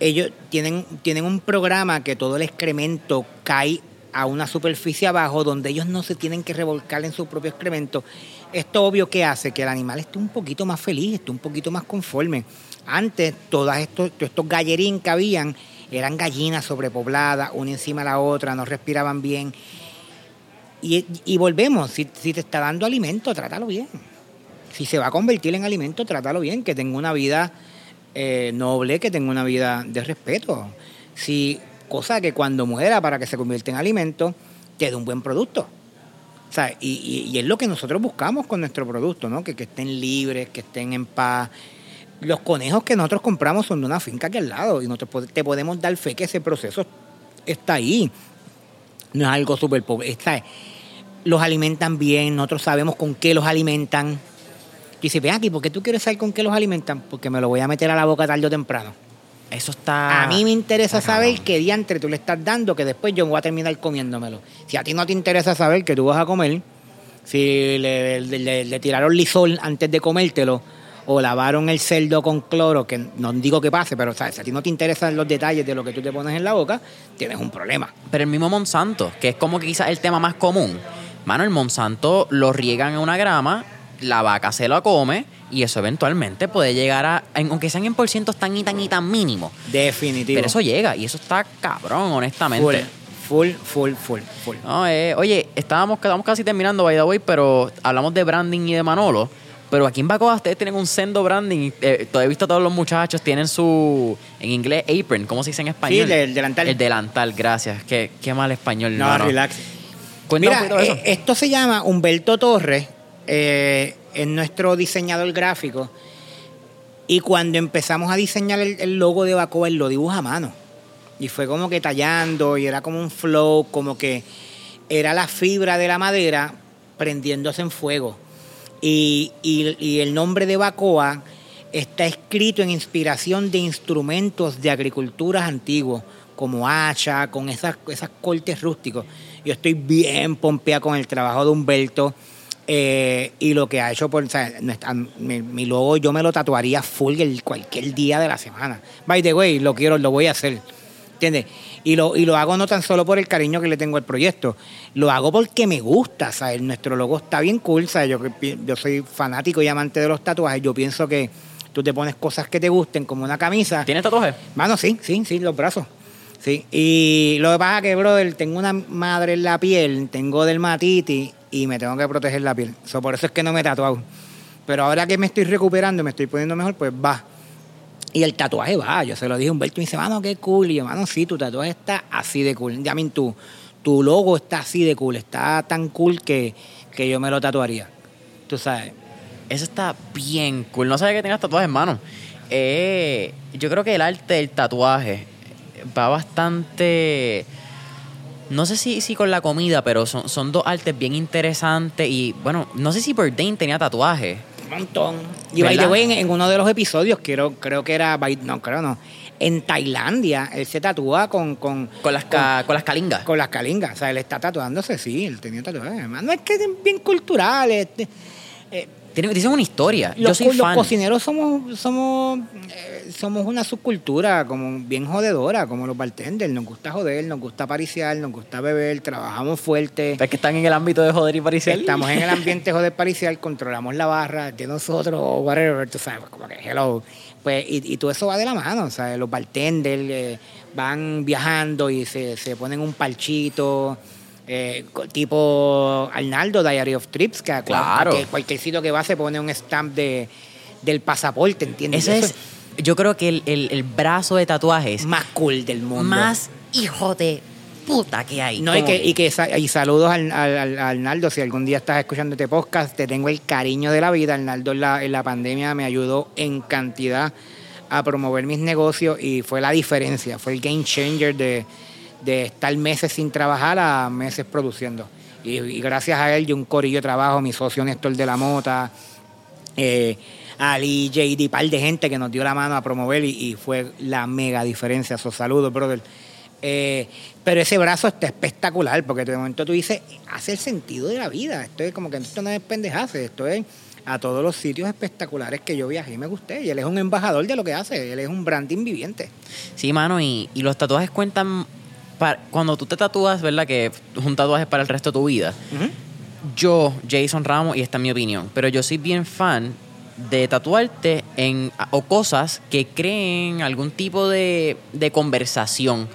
ellos tienen, tienen un programa que todo el excremento cae a una superficie abajo donde ellos no se tienen que revolcar en su propio excremento. Esto obvio que hace que el animal esté un poquito más feliz, esté un poquito más conforme. Antes, todas estos, todos estos gallerín que habían eran gallinas sobrepobladas, una encima de la otra, no respiraban bien. Y, volvemos, si, si te está dando alimento, trátalo bien. Si se va a convertir en alimento, trátalo bien, que tenga una vida eh, noble, que tenga una vida de respeto. Si, cosa que cuando muera para que se convierta en alimento, te dé un buen producto. Y, y- y es lo que nosotros buscamos con nuestro producto, ¿no? Que, que estén libres, que estén en paz. Los conejos que nosotros compramos son de una finca aquí al lado y nosotros te podemos dar fe que ese proceso está ahí. No es algo súper pobre. Los alimentan bien, nosotros sabemos con qué los alimentan. Dice, ven aquí, ¿por qué tú quieres saber con qué los alimentan? Porque me lo voy a meter a la boca tarde o temprano.
Eso está.
A mí me interesa saber
cabrón.
qué diantre tú le estás dando, que después yo voy a terminar comiéndomelo. Si a ti no te interesa saber qué tú vas a comer, si le, le- le- le tiraron lisol antes de comértelo, o lavaron el cerdo con cloro, que no digo que pase, pero ¿sabes? si a ti no te interesan los detalles de lo que tú te pones en la boca, tienes un problema.
Pero el mismo Monsanto, que es como que quizás el tema más común. Mano, el Monsanto lo riegan en una grama, la vaca se lo come y eso eventualmente puede llegar a, aunque sean en por cientos tan y tan y tan mínimo.
Definitivo.
Pero eso llega y eso está cabrón,
full,
honestamente.
full, full, full, full.
No, eh, oye, estábamos, estábamos casi terminando, by the way, pero hablamos de branding y de Manolo. Pero aquí en Bacoa ustedes tienen un sendo branding. Eh, todavía he visto a todos los muchachos, tienen su, en inglés, apron. ¿Cómo se dice en español?
Sí, el delantal.
El delantal, gracias. Qué, qué mal español.
No,
mano.
relax.
Cuéntame
Mira,
un poquito de eso.
eh, esto se llama Humberto Torres, eh, es nuestro diseñador gráfico. Y cuando empezamos a diseñar el, logo de Bacoa, él lo dibuja a mano. Y fue como que tallando, y era como un flow, como que era la fibra de la madera prendiéndose en fuego. Y, y- el nombre de Bacoa está escrito en inspiración de instrumentos de agriculturas antiguos, como hacha, con esas, esas cortes rústicos. Yo estoy bien pompeado con el trabajo de Humberto eh, y lo que ha hecho por. o sea, nuestra- mi, mi logo yo me lo tatuaría full el, cualquier día de la semana. By the way, lo quiero, lo voy a hacer. ¿Entiendes? Y lo, y lo hago no tan solo por el cariño que le tengo al proyecto, lo hago porque me gusta, ¿sabes? Nuestro logo está bien cool, ¿sabes? Yo, yo soy fanático y amante de los tatuajes, yo pienso que tú te pones cosas que te gusten, como una camisa.
¿Tienes tatuaje?
Mano, sí, sí, sí, los brazos. Sí. Y lo que pasa es que, brother, tengo una madre en la piel, tengo dermatitis y me tengo que proteger la piel. So, por eso es que no me he tatuado. Pero ahora que me estoy recuperando, me estoy poniendo mejor, pues va. Y el tatuaje va, yo se lo dije a Humberto y me dice, mano, qué cool. Y yo, mano, sí, tu tatuaje está así de cool. Ya, min, tu, logo está así de cool, está tan cool que, que yo me lo tatuaría. Tú sabes.
Eso está bien cool. No sabía que tenías tatuajes, hermano. Eh, yo creo que el arte del tatuaje va bastante. No sé si, si con la comida, pero son, son dos artes bien interesantes. Y bueno, no sé si Bourdain tenía tatuajes.
Un montón. Y by the en, en uno de los episodios, creo, creo que era, no, creo no, en Tailandia, él se tatúa con, con,
Con las, ca- con las calingas.
con las calingas. O sea, él está tatuándose, sí, él tenía tatuajes. Además, no es que es bien cultural. este, eh,
Tiene, dicen una historia. Yo
los,
soy
co- los
fan.
cocineros somos somos eh, somos una subcultura como bien jodedora, como los bartenders. Nos gusta joder, nos gusta pariciar, nos gusta beber, trabajamos fuerte.
Es que están en el ámbito de joder y pariciar.
Estamos en el *laughs* ambiente joder paricial, controlamos la barra de nosotros, o whatever, tú sabes, como que hello. Pues, y, y todo eso va de la mano, o sea, los bartenders eh, van viajando y se, se ponen un parchito, eh, tipo Arnaldo, Diary of Trips, que
Claro.
cualquier sitio que va se pone un stamp de, del pasaporte, ¿entiendes?
Ese es, yo creo que el, el- el brazo de tatuajes
más cool del mundo.
más hijo de puta que hay.
No, y que, y que sa- y saludos al, al- al- a Arnaldo. Si algún día estás escuchando este podcast, te tengo el cariño de la vida. Arnaldo en la, en la pandemia me ayudó en cantidad a promover mis negocios y fue la diferencia. Fue el game changer de, de estar meses sin trabajar a meses produciendo. Y, gracias a él y un corillo de trabajo, mi socio Néstor de la Mota, eh, Ali, JD, par de gente que nos dio la mano a promover y, fue la mega diferencia. So, saludos, brother. Eh, pero ese brazo está espectacular porque de momento tú dices, hace el sentido de la vida. Esto es como que esto no es pendejace, esto es a todos los sitios espectaculares que yo viajé y me gusté. Y él es un embajador de lo que hace, él es un branding viviente.
Sí, mano, y los tatuajes cuentan. Para- cuando tú te tatúas, ¿verdad? Que es un tatuaje para el resto de tu vida. Yo, Jason Ramos, y esta es mi opinión, pero yo soy bien fan de tatuarte en o cosas que creen algún tipo de, de conversación.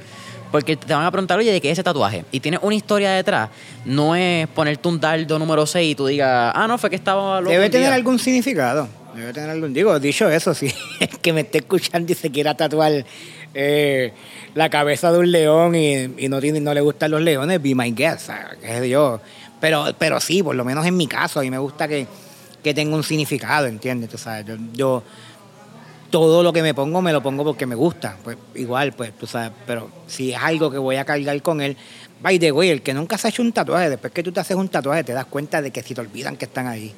Porque te van a preguntar, oye, ¿de qué es ese tatuaje? Y tiene una historia detrás. No es ponerte un dardo número 6 y tú digas, ah, no, fue que estaba loco
Debe tener
día".
algún significado. Debe tener algún. Digo, dicho eso, *laughs* si es que me esté escuchando y se quiera tatuar eh, la cabeza de un león y, no, tiene, no le gustan los leones, be my guest. ¿sabes? Yo. Pero, pero sí, por lo menos en mi caso, a mí me gusta que, que tenga un significado, ¿entiendes? Tú sabes, yo, yo todo lo que me pongo me lo pongo porque me gusta. Pues igual, pues tú sabes, pero si es algo que voy a cargar con él, by the way, el que nunca se ha hecho un tatuaje, después que tú te haces un tatuaje te das cuenta de que si te olvidan que están ahí.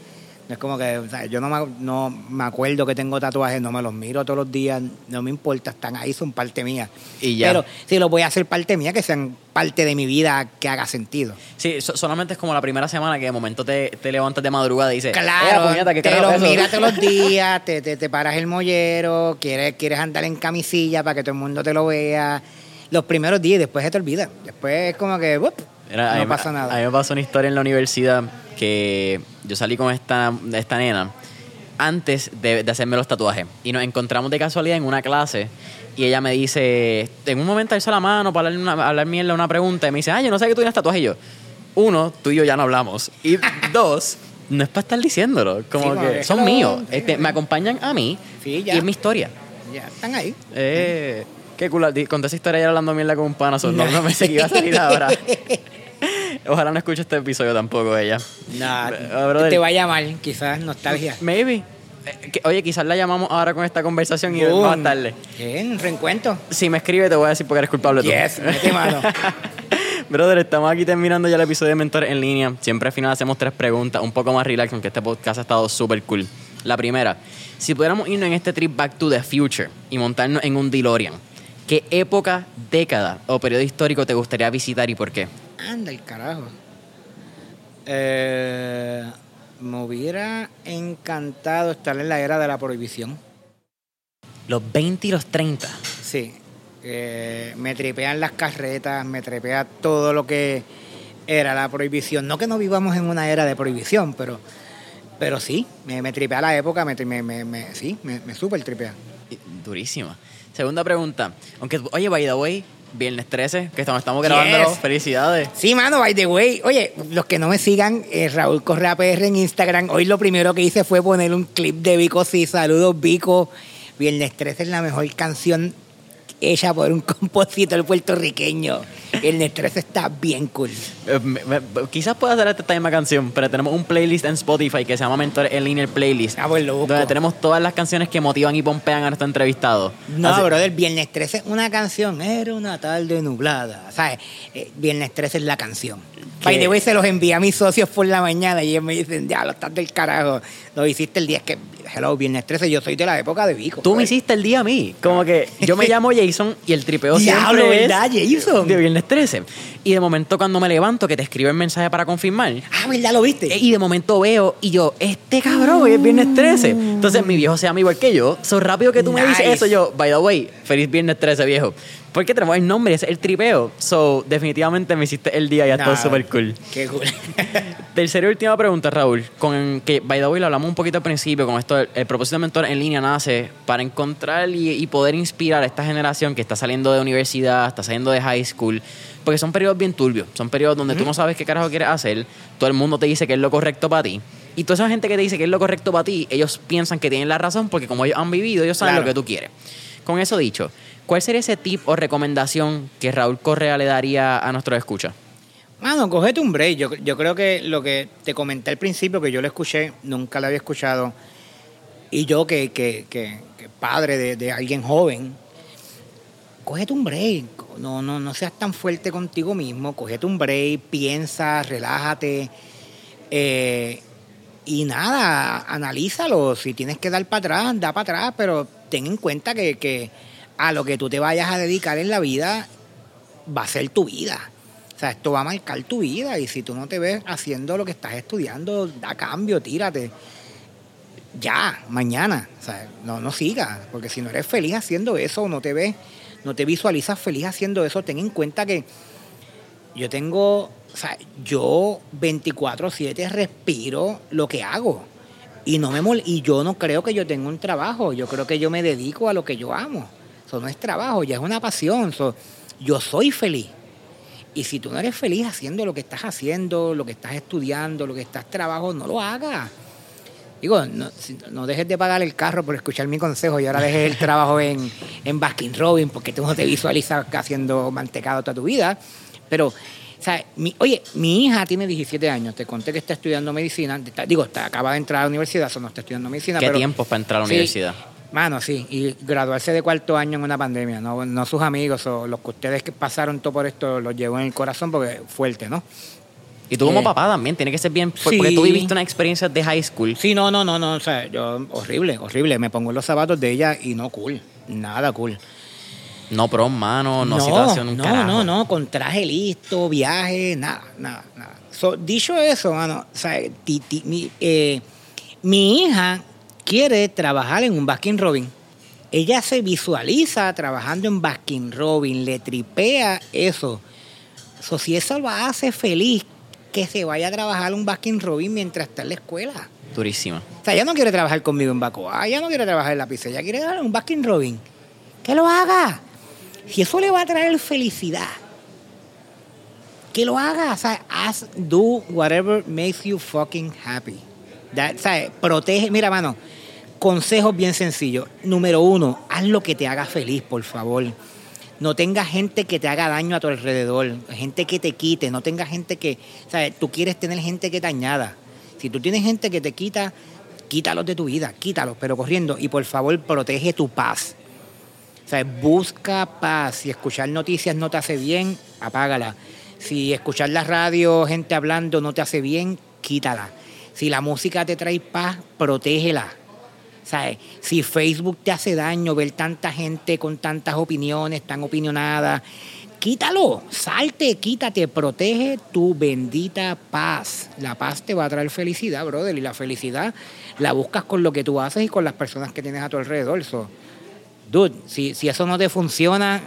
No es como que, o sea, yo no me, no me acuerdo que tengo tatuajes, no me los miro todos los días, no me importa, están ahí, son parte mía.
Y ya.
Pero si los voy a hacer parte mía, que sean parte de mi vida, que haga sentido.
Sí, so- solamente es como la primera semana que de momento te, te levantas de madrugada y dices,
Claro,
"Eh, puñeta, ¿qué
te
carajo
los
es eso?"
miras todos los *laughs* días, te, te, te paras el mollero, quieres, quieres andar en camisilla para que todo el mundo te lo vea. Los primeros días y después se te olvida. Después es como que,
a mí
no
me-
pasa nada.
A mí me pasó una historia en la universidad que yo salí con esta, esta nena antes de, de hacerme los tatuajes. Y nos encontramos de casualidad en una clase y ella me dice, en un momento alzo la mano para hablar, una, hablar mierda una pregunta y me dice, ah, yo no sé que tú tienes tatuajes. Y yo, uno, tú y yo ya no hablamos. Y *laughs* dos, no es para estar diciéndolo. Como
Sí,
que son míos. Este, me acompañan a mí
Sí,
y es mi historia.
Ya, están ahí.
Eh, qué cool. Conté esa historia ayer hablando mierda con un pana. No, no me sé que iba a salir ahora. *laughs* Ojalá no escuche este episodio tampoco ella.
Nah,
Ah, brother.
te va a llamar, quizás nostalgia.
Maybe. Eh, Oye, quizás la llamamos ahora con esta conversación y
Boom.
más tarde.
Bien, reencuentro.
Si me escribe, te voy a decir porque eres culpable tú.
Yes, mete mano. *laughs*
Brother, estamos aquí terminando ya el episodio de Mentores en línea. Siempre al final hacemos tres preguntas, un poco más relax, aunque este podcast ha estado súper cool. La primera, si pudiéramos irnos en este trip back to the future y montarnos en un DeLorean, ¿qué época, década o periodo histórico te gustaría visitar y por qué?
Anda el carajo. Eh, me hubiera encantado estar en la era de la prohibición.
Los 20 y los 30.
Sí. Eh, me tripean las carretas, me tripea todo lo que era la prohibición. No que no vivamos en una era de prohibición, pero, pero sí, me, me tripea la época, me, me, me- me- sí, me, me súper tripea.
Durísima. Segunda pregunta. Aunque, oye, by the way, viernes 13, que estamos, estamos grabando.
Yes.
Felicidades.
Sí, mano, by the way. Oye, los que no me sigan, eh, Raúl Correa PR en Instagram, hoy lo primero que hice fue poner un clip de Vico Sí, saludos Vico. Viernes 13 es la mejor canción hecha por un *laughs* compositor puertorriqueño. Viernes 13 está bien cool.
Eh, me- me- quizás pueda hacer esta misma canción, pero tenemos un playlist en Spotify que se llama Mentores en Línea el Playlist.
Ah, pues lo busco.
Donde tenemos todas las canciones que motivan y pompean a nuestro entrevistado.
No,
Así-
brother, Viernes 13 es una canción. Era una tarde nublada. ¿Sabes? Eh, Viernes 13 es la canción. By the way, se los envié a mis socios por la mañana y ellos me dicen, ya, lo estás del carajo. Lo hiciste el día. Es que, hello, Viernes 13, yo soy de la época de Vico.
Tú me hiciste el día a mí. Como que yo me llamo Jason y el tripeo
Diablo,
siempre
¿verdad,
es
Jason?
de viernes 13. Y de momento cuando me levanto que te escribo el mensaje para confirmar.
Ah, ¿verdad? ¿Lo viste?
eh, Y de momento veo y yo, este cabrón, hoy es viernes 13. Entonces mi viejo se llama igual que yo. So rápido que tú me dices eso, yo, by the way, feliz viernes 13, viejo. Porque tenemos el nombre, es el tripeo. So definitivamente me hiciste el día y ya
Nah,
súper cool.
Qué cool. *laughs*
Tercera y última pregunta, Raúl. Con que, by the way, lo hablamos un poquito al principio, con esto, el, el propósito de Mentor en línea nace para encontrar y, y poder inspirar a esta generación que está saliendo de universidad, está saliendo de high school, porque son periodos bien turbios, son periodos donde tú no sabes qué carajo quieres hacer, todo el mundo te dice que es lo correcto para ti. Y toda esa gente que te dice que es lo correcto para ti, ellos piensan que tienen la razón porque como ellos han vivido, ellos saben
Claro.
lo que tú quieres. Con eso dicho, ¿cuál sería ese tip o recomendación que Raúl Correa le daría a nuestros escuchas?
Mano, cógete un break. Yo, yo creo que lo que te comenté al principio, que yo lo escuché, nunca lo había escuchado. Y yo, que, que, que, que padre de, de alguien joven, cógete un break. No, no, no seas tan fuerte contigo mismo. Cógete un break, piensa, relájate. eh, y nada, analízalo. Si tienes que dar para atrás, da para atrás, pero ten en cuenta que, que a lo que tú te vayas a dedicar en la vida va a ser tu vida. O sea, esto va a marcar tu vida y si tú no te ves haciendo lo que estás estudiando, da cambio, tírate. Ya, mañana. O sea, no, no sigas, porque si no eres feliz haciendo eso o no te ves, no te visualizas feliz haciendo eso, ten en cuenta que yo tengo, o sea, yo 24/7 respiro lo que hago. Y no me mol y yo no creo que yo tenga un trabajo, yo creo que yo me dedico a lo que yo amo. Eso no es trabajo, ya es una pasión. So, yo soy feliz. Y si tú no eres feliz haciendo lo que estás haciendo, lo que estás estudiando, lo que estás trabajando, no lo hagas. Digo, no, no dejes de pagar el carro por escuchar mi consejo y ahora dejes el trabajo en, en Baskin Robin porque tú no te visualizas haciendo mantecado toda tu vida. Pero, o sea, mi- oye, mi hija tiene 17 años, te conté que está estudiando medicina, está- digo, está, acaba de entrar a la universidad, eso no está estudiando medicina.
¿Qué
pero,
tiempo para entrar a la
Sí,
universidad?
Mano, sí, y graduarse de cuarto año en una pandemia, no, no sus amigos o los que ustedes que pasaron todo por esto los llevó en el corazón porque fuerte, ¿no?
Y tú como papá también, tiene que ser bien,
sí.
porque tú viviste una experiencia de high school.
Sí, no, no, no, no, o sea, yo, horrible, horrible, me pongo en los zapatos de ella y no cool, nada cool.
No prom, mano, no, situación, un
no,
carajo.
no, no, con traje listo, viaje, nada, nada, nada. So, dicho eso, mano, o sea, ti- ti- mi, eh, mi hija quiere trabajar en un Baskin Robin. Ella se visualiza trabajando en Baskin Robin, le tripea eso. So, si eso lo hace feliz, que se vaya a trabajar un Baskin Robin mientras está en la escuela.
Durísima.
O sea, ella no quiere trabajar conmigo en Bacoa, ella no quiere trabajar en la pizza, ella quiere en un Baskin Robin. Que lo haga. Si eso le va a traer felicidad, que lo haga. O sea, haz, do whatever makes you fucking happy. That, o sea, protege, mira, mano, consejos bien sencillos. Número uno, haz lo que te haga feliz, por favor. No tengas gente que te haga daño a tu alrededor, gente que te quite, no tengas gente que, sea, tú quieres tener gente que te añada. Si tú tienes gente que te quita, quítalos de tu vida, quítalos, pero corriendo. Y por favor, protege tu paz. Sea, busca paz. Si escuchar noticias no te hace bien, apágala. Si escuchar la radio, gente hablando, no te hace bien, quítala. Si la música te trae paz, protégela. ¿Sabes? Si Facebook te hace daño, ver tanta gente con tantas opiniones, tan opinionadas, quítalo, salte, quítate, protege tu bendita paz. La paz te va a traer felicidad, brother, y la felicidad la buscas con lo que tú haces y con las personas que tienes a tu alrededor. So, dude, si, si eso no te funciona,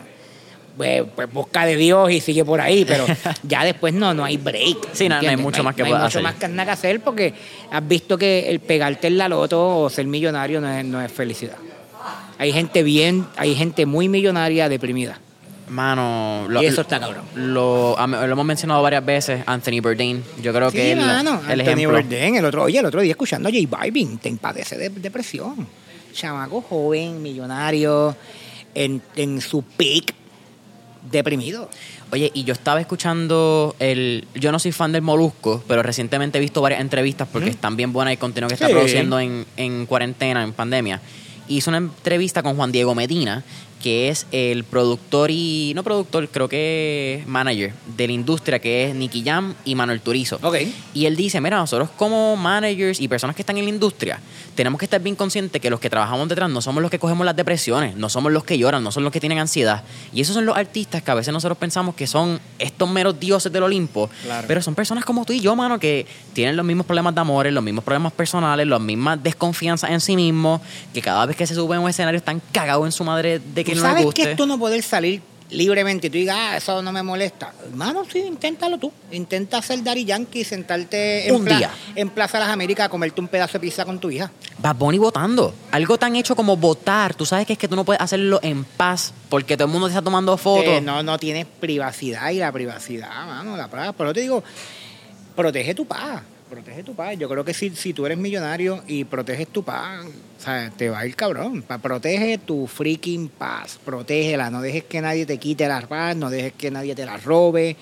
pues, pues busca de Dios y sigue por ahí, pero *laughs* ya después no, no hay break.
Sí, no, no hay mucho más que
no hay mucho
hacer.
más que nada que hacer porque has visto que el pegarte en la loto o ser millonario no es, no es felicidad. Hay gente bien, hay gente muy millonaria deprimida.
Mano, lo,
Y eso está cabrón.
Lo, am- lo hemos mencionado varias veces, Anthony Bourdain. Yo creo que
Sí,
él-
mano,
el
Anthony
ejemplo.
Bourdain, el otro, oye, el otro día escuchando a J Balvin, te padece de depresión. Chamaco joven, millonario, en, en su peak, deprimido.
Oye, y yo estaba escuchando el. Yo no soy fan del Molusco, pero recientemente he visto varias entrevistas porque están bien buenas y contenido que está
Sí.
produciendo en, en cuarentena, en pandemia. Hizo una entrevista con Juan Diego Medina, que es el productor y. No productor, creo que manager de la industria, que es Nicky Jam y Manuel Turizo.
Ok.
Y él dice, mira, nosotros como managers y personas que están en la industria, tenemos que estar bien conscientes que los que trabajamos detrás no somos los que cogemos las depresiones, no somos los que lloran, no son los que tienen ansiedad. Y esos son los artistas que a veces nosotros pensamos que son estos meros dioses del Olimpo,
Claro.
pero son personas como tú y yo, mano, que tienen los mismos problemas de amores, los mismos problemas personales, las mismas desconfianzas en sí mismos, que cada vez que se suben a un escenario están cagados en su madre de que
¿Tú
no les
sabes
guste.
que tú no poder salir libremente y tú digas, ah, eso no me molesta? Hermano, sí, inténtalo tú. Intenta hacer Daddy Yankee, sentarte en,
Un día.
en Plaza Las Américas a comerte un pedazo de pizza con tu hija.
Bad Bunny votando. Algo tan hecho como votar. Tú sabes que es que tú no puedes hacerlo en paz porque todo el mundo te está tomando fotos.
Que no, no tienes privacidad y la privacidad, mano, la paz. Pero te digo, protege tu paz. Protege tu paz. Yo creo que si, si tú eres millonario y proteges tu paz, o sea, te va a ir cabrón. Protege tu freaking paz. Protégela. No dejes que nadie te quite la paz. No dejes que nadie te la robe.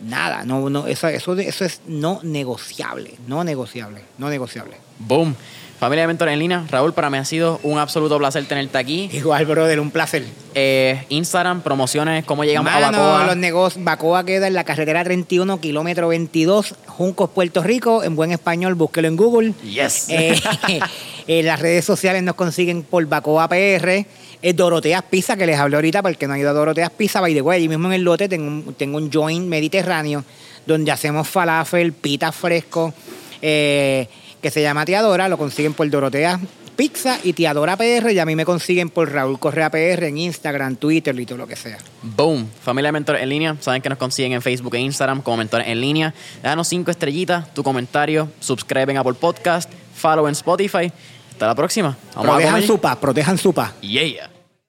Nada. No, no, eso, eso, eso es no negociable. No negociable. No negociable.
Boom. Familia de Mentores en Línea, Raúl, para mí ha sido un absoluto placer tenerte aquí.
Igual, brother, un placer.
Eh, Instagram, promociones, cómo llegamos a
Mano,
Bacoa.
los negocios, Bacoa queda en la carretera 31, kilómetro 22, Juncos, Puerto Rico. En buen español, búsquelo en Google.
Yes.
Eh, *laughs* en las redes sociales nos consiguen por Bacoa PR. Es Doroteas Pizza, que les hablé ahorita, porque no ha ido a Doroteas Pizza. By the way, allí mismo en el lote tengo un, tengo un joint mediterráneo donde hacemos falafel, pita fresco, eh, que se llama Tiadora. Lo consiguen por Doroteas Pizza y Tiadora PR. Y a mí me consiguen por Raúl Correa PR en Instagram, Twitter y todo lo que sea.
Boom. Familia de Mentores en Línea, saben que nos consiguen en Facebook e Instagram como Mentores en Línea. Déjanos cinco estrellitas, tu comentario, subscribe en Apple Podcast, follow en Spotify. Hasta la próxima. Vamos a
Protejan
comer.
su paz, protejan su paz.
Yeah.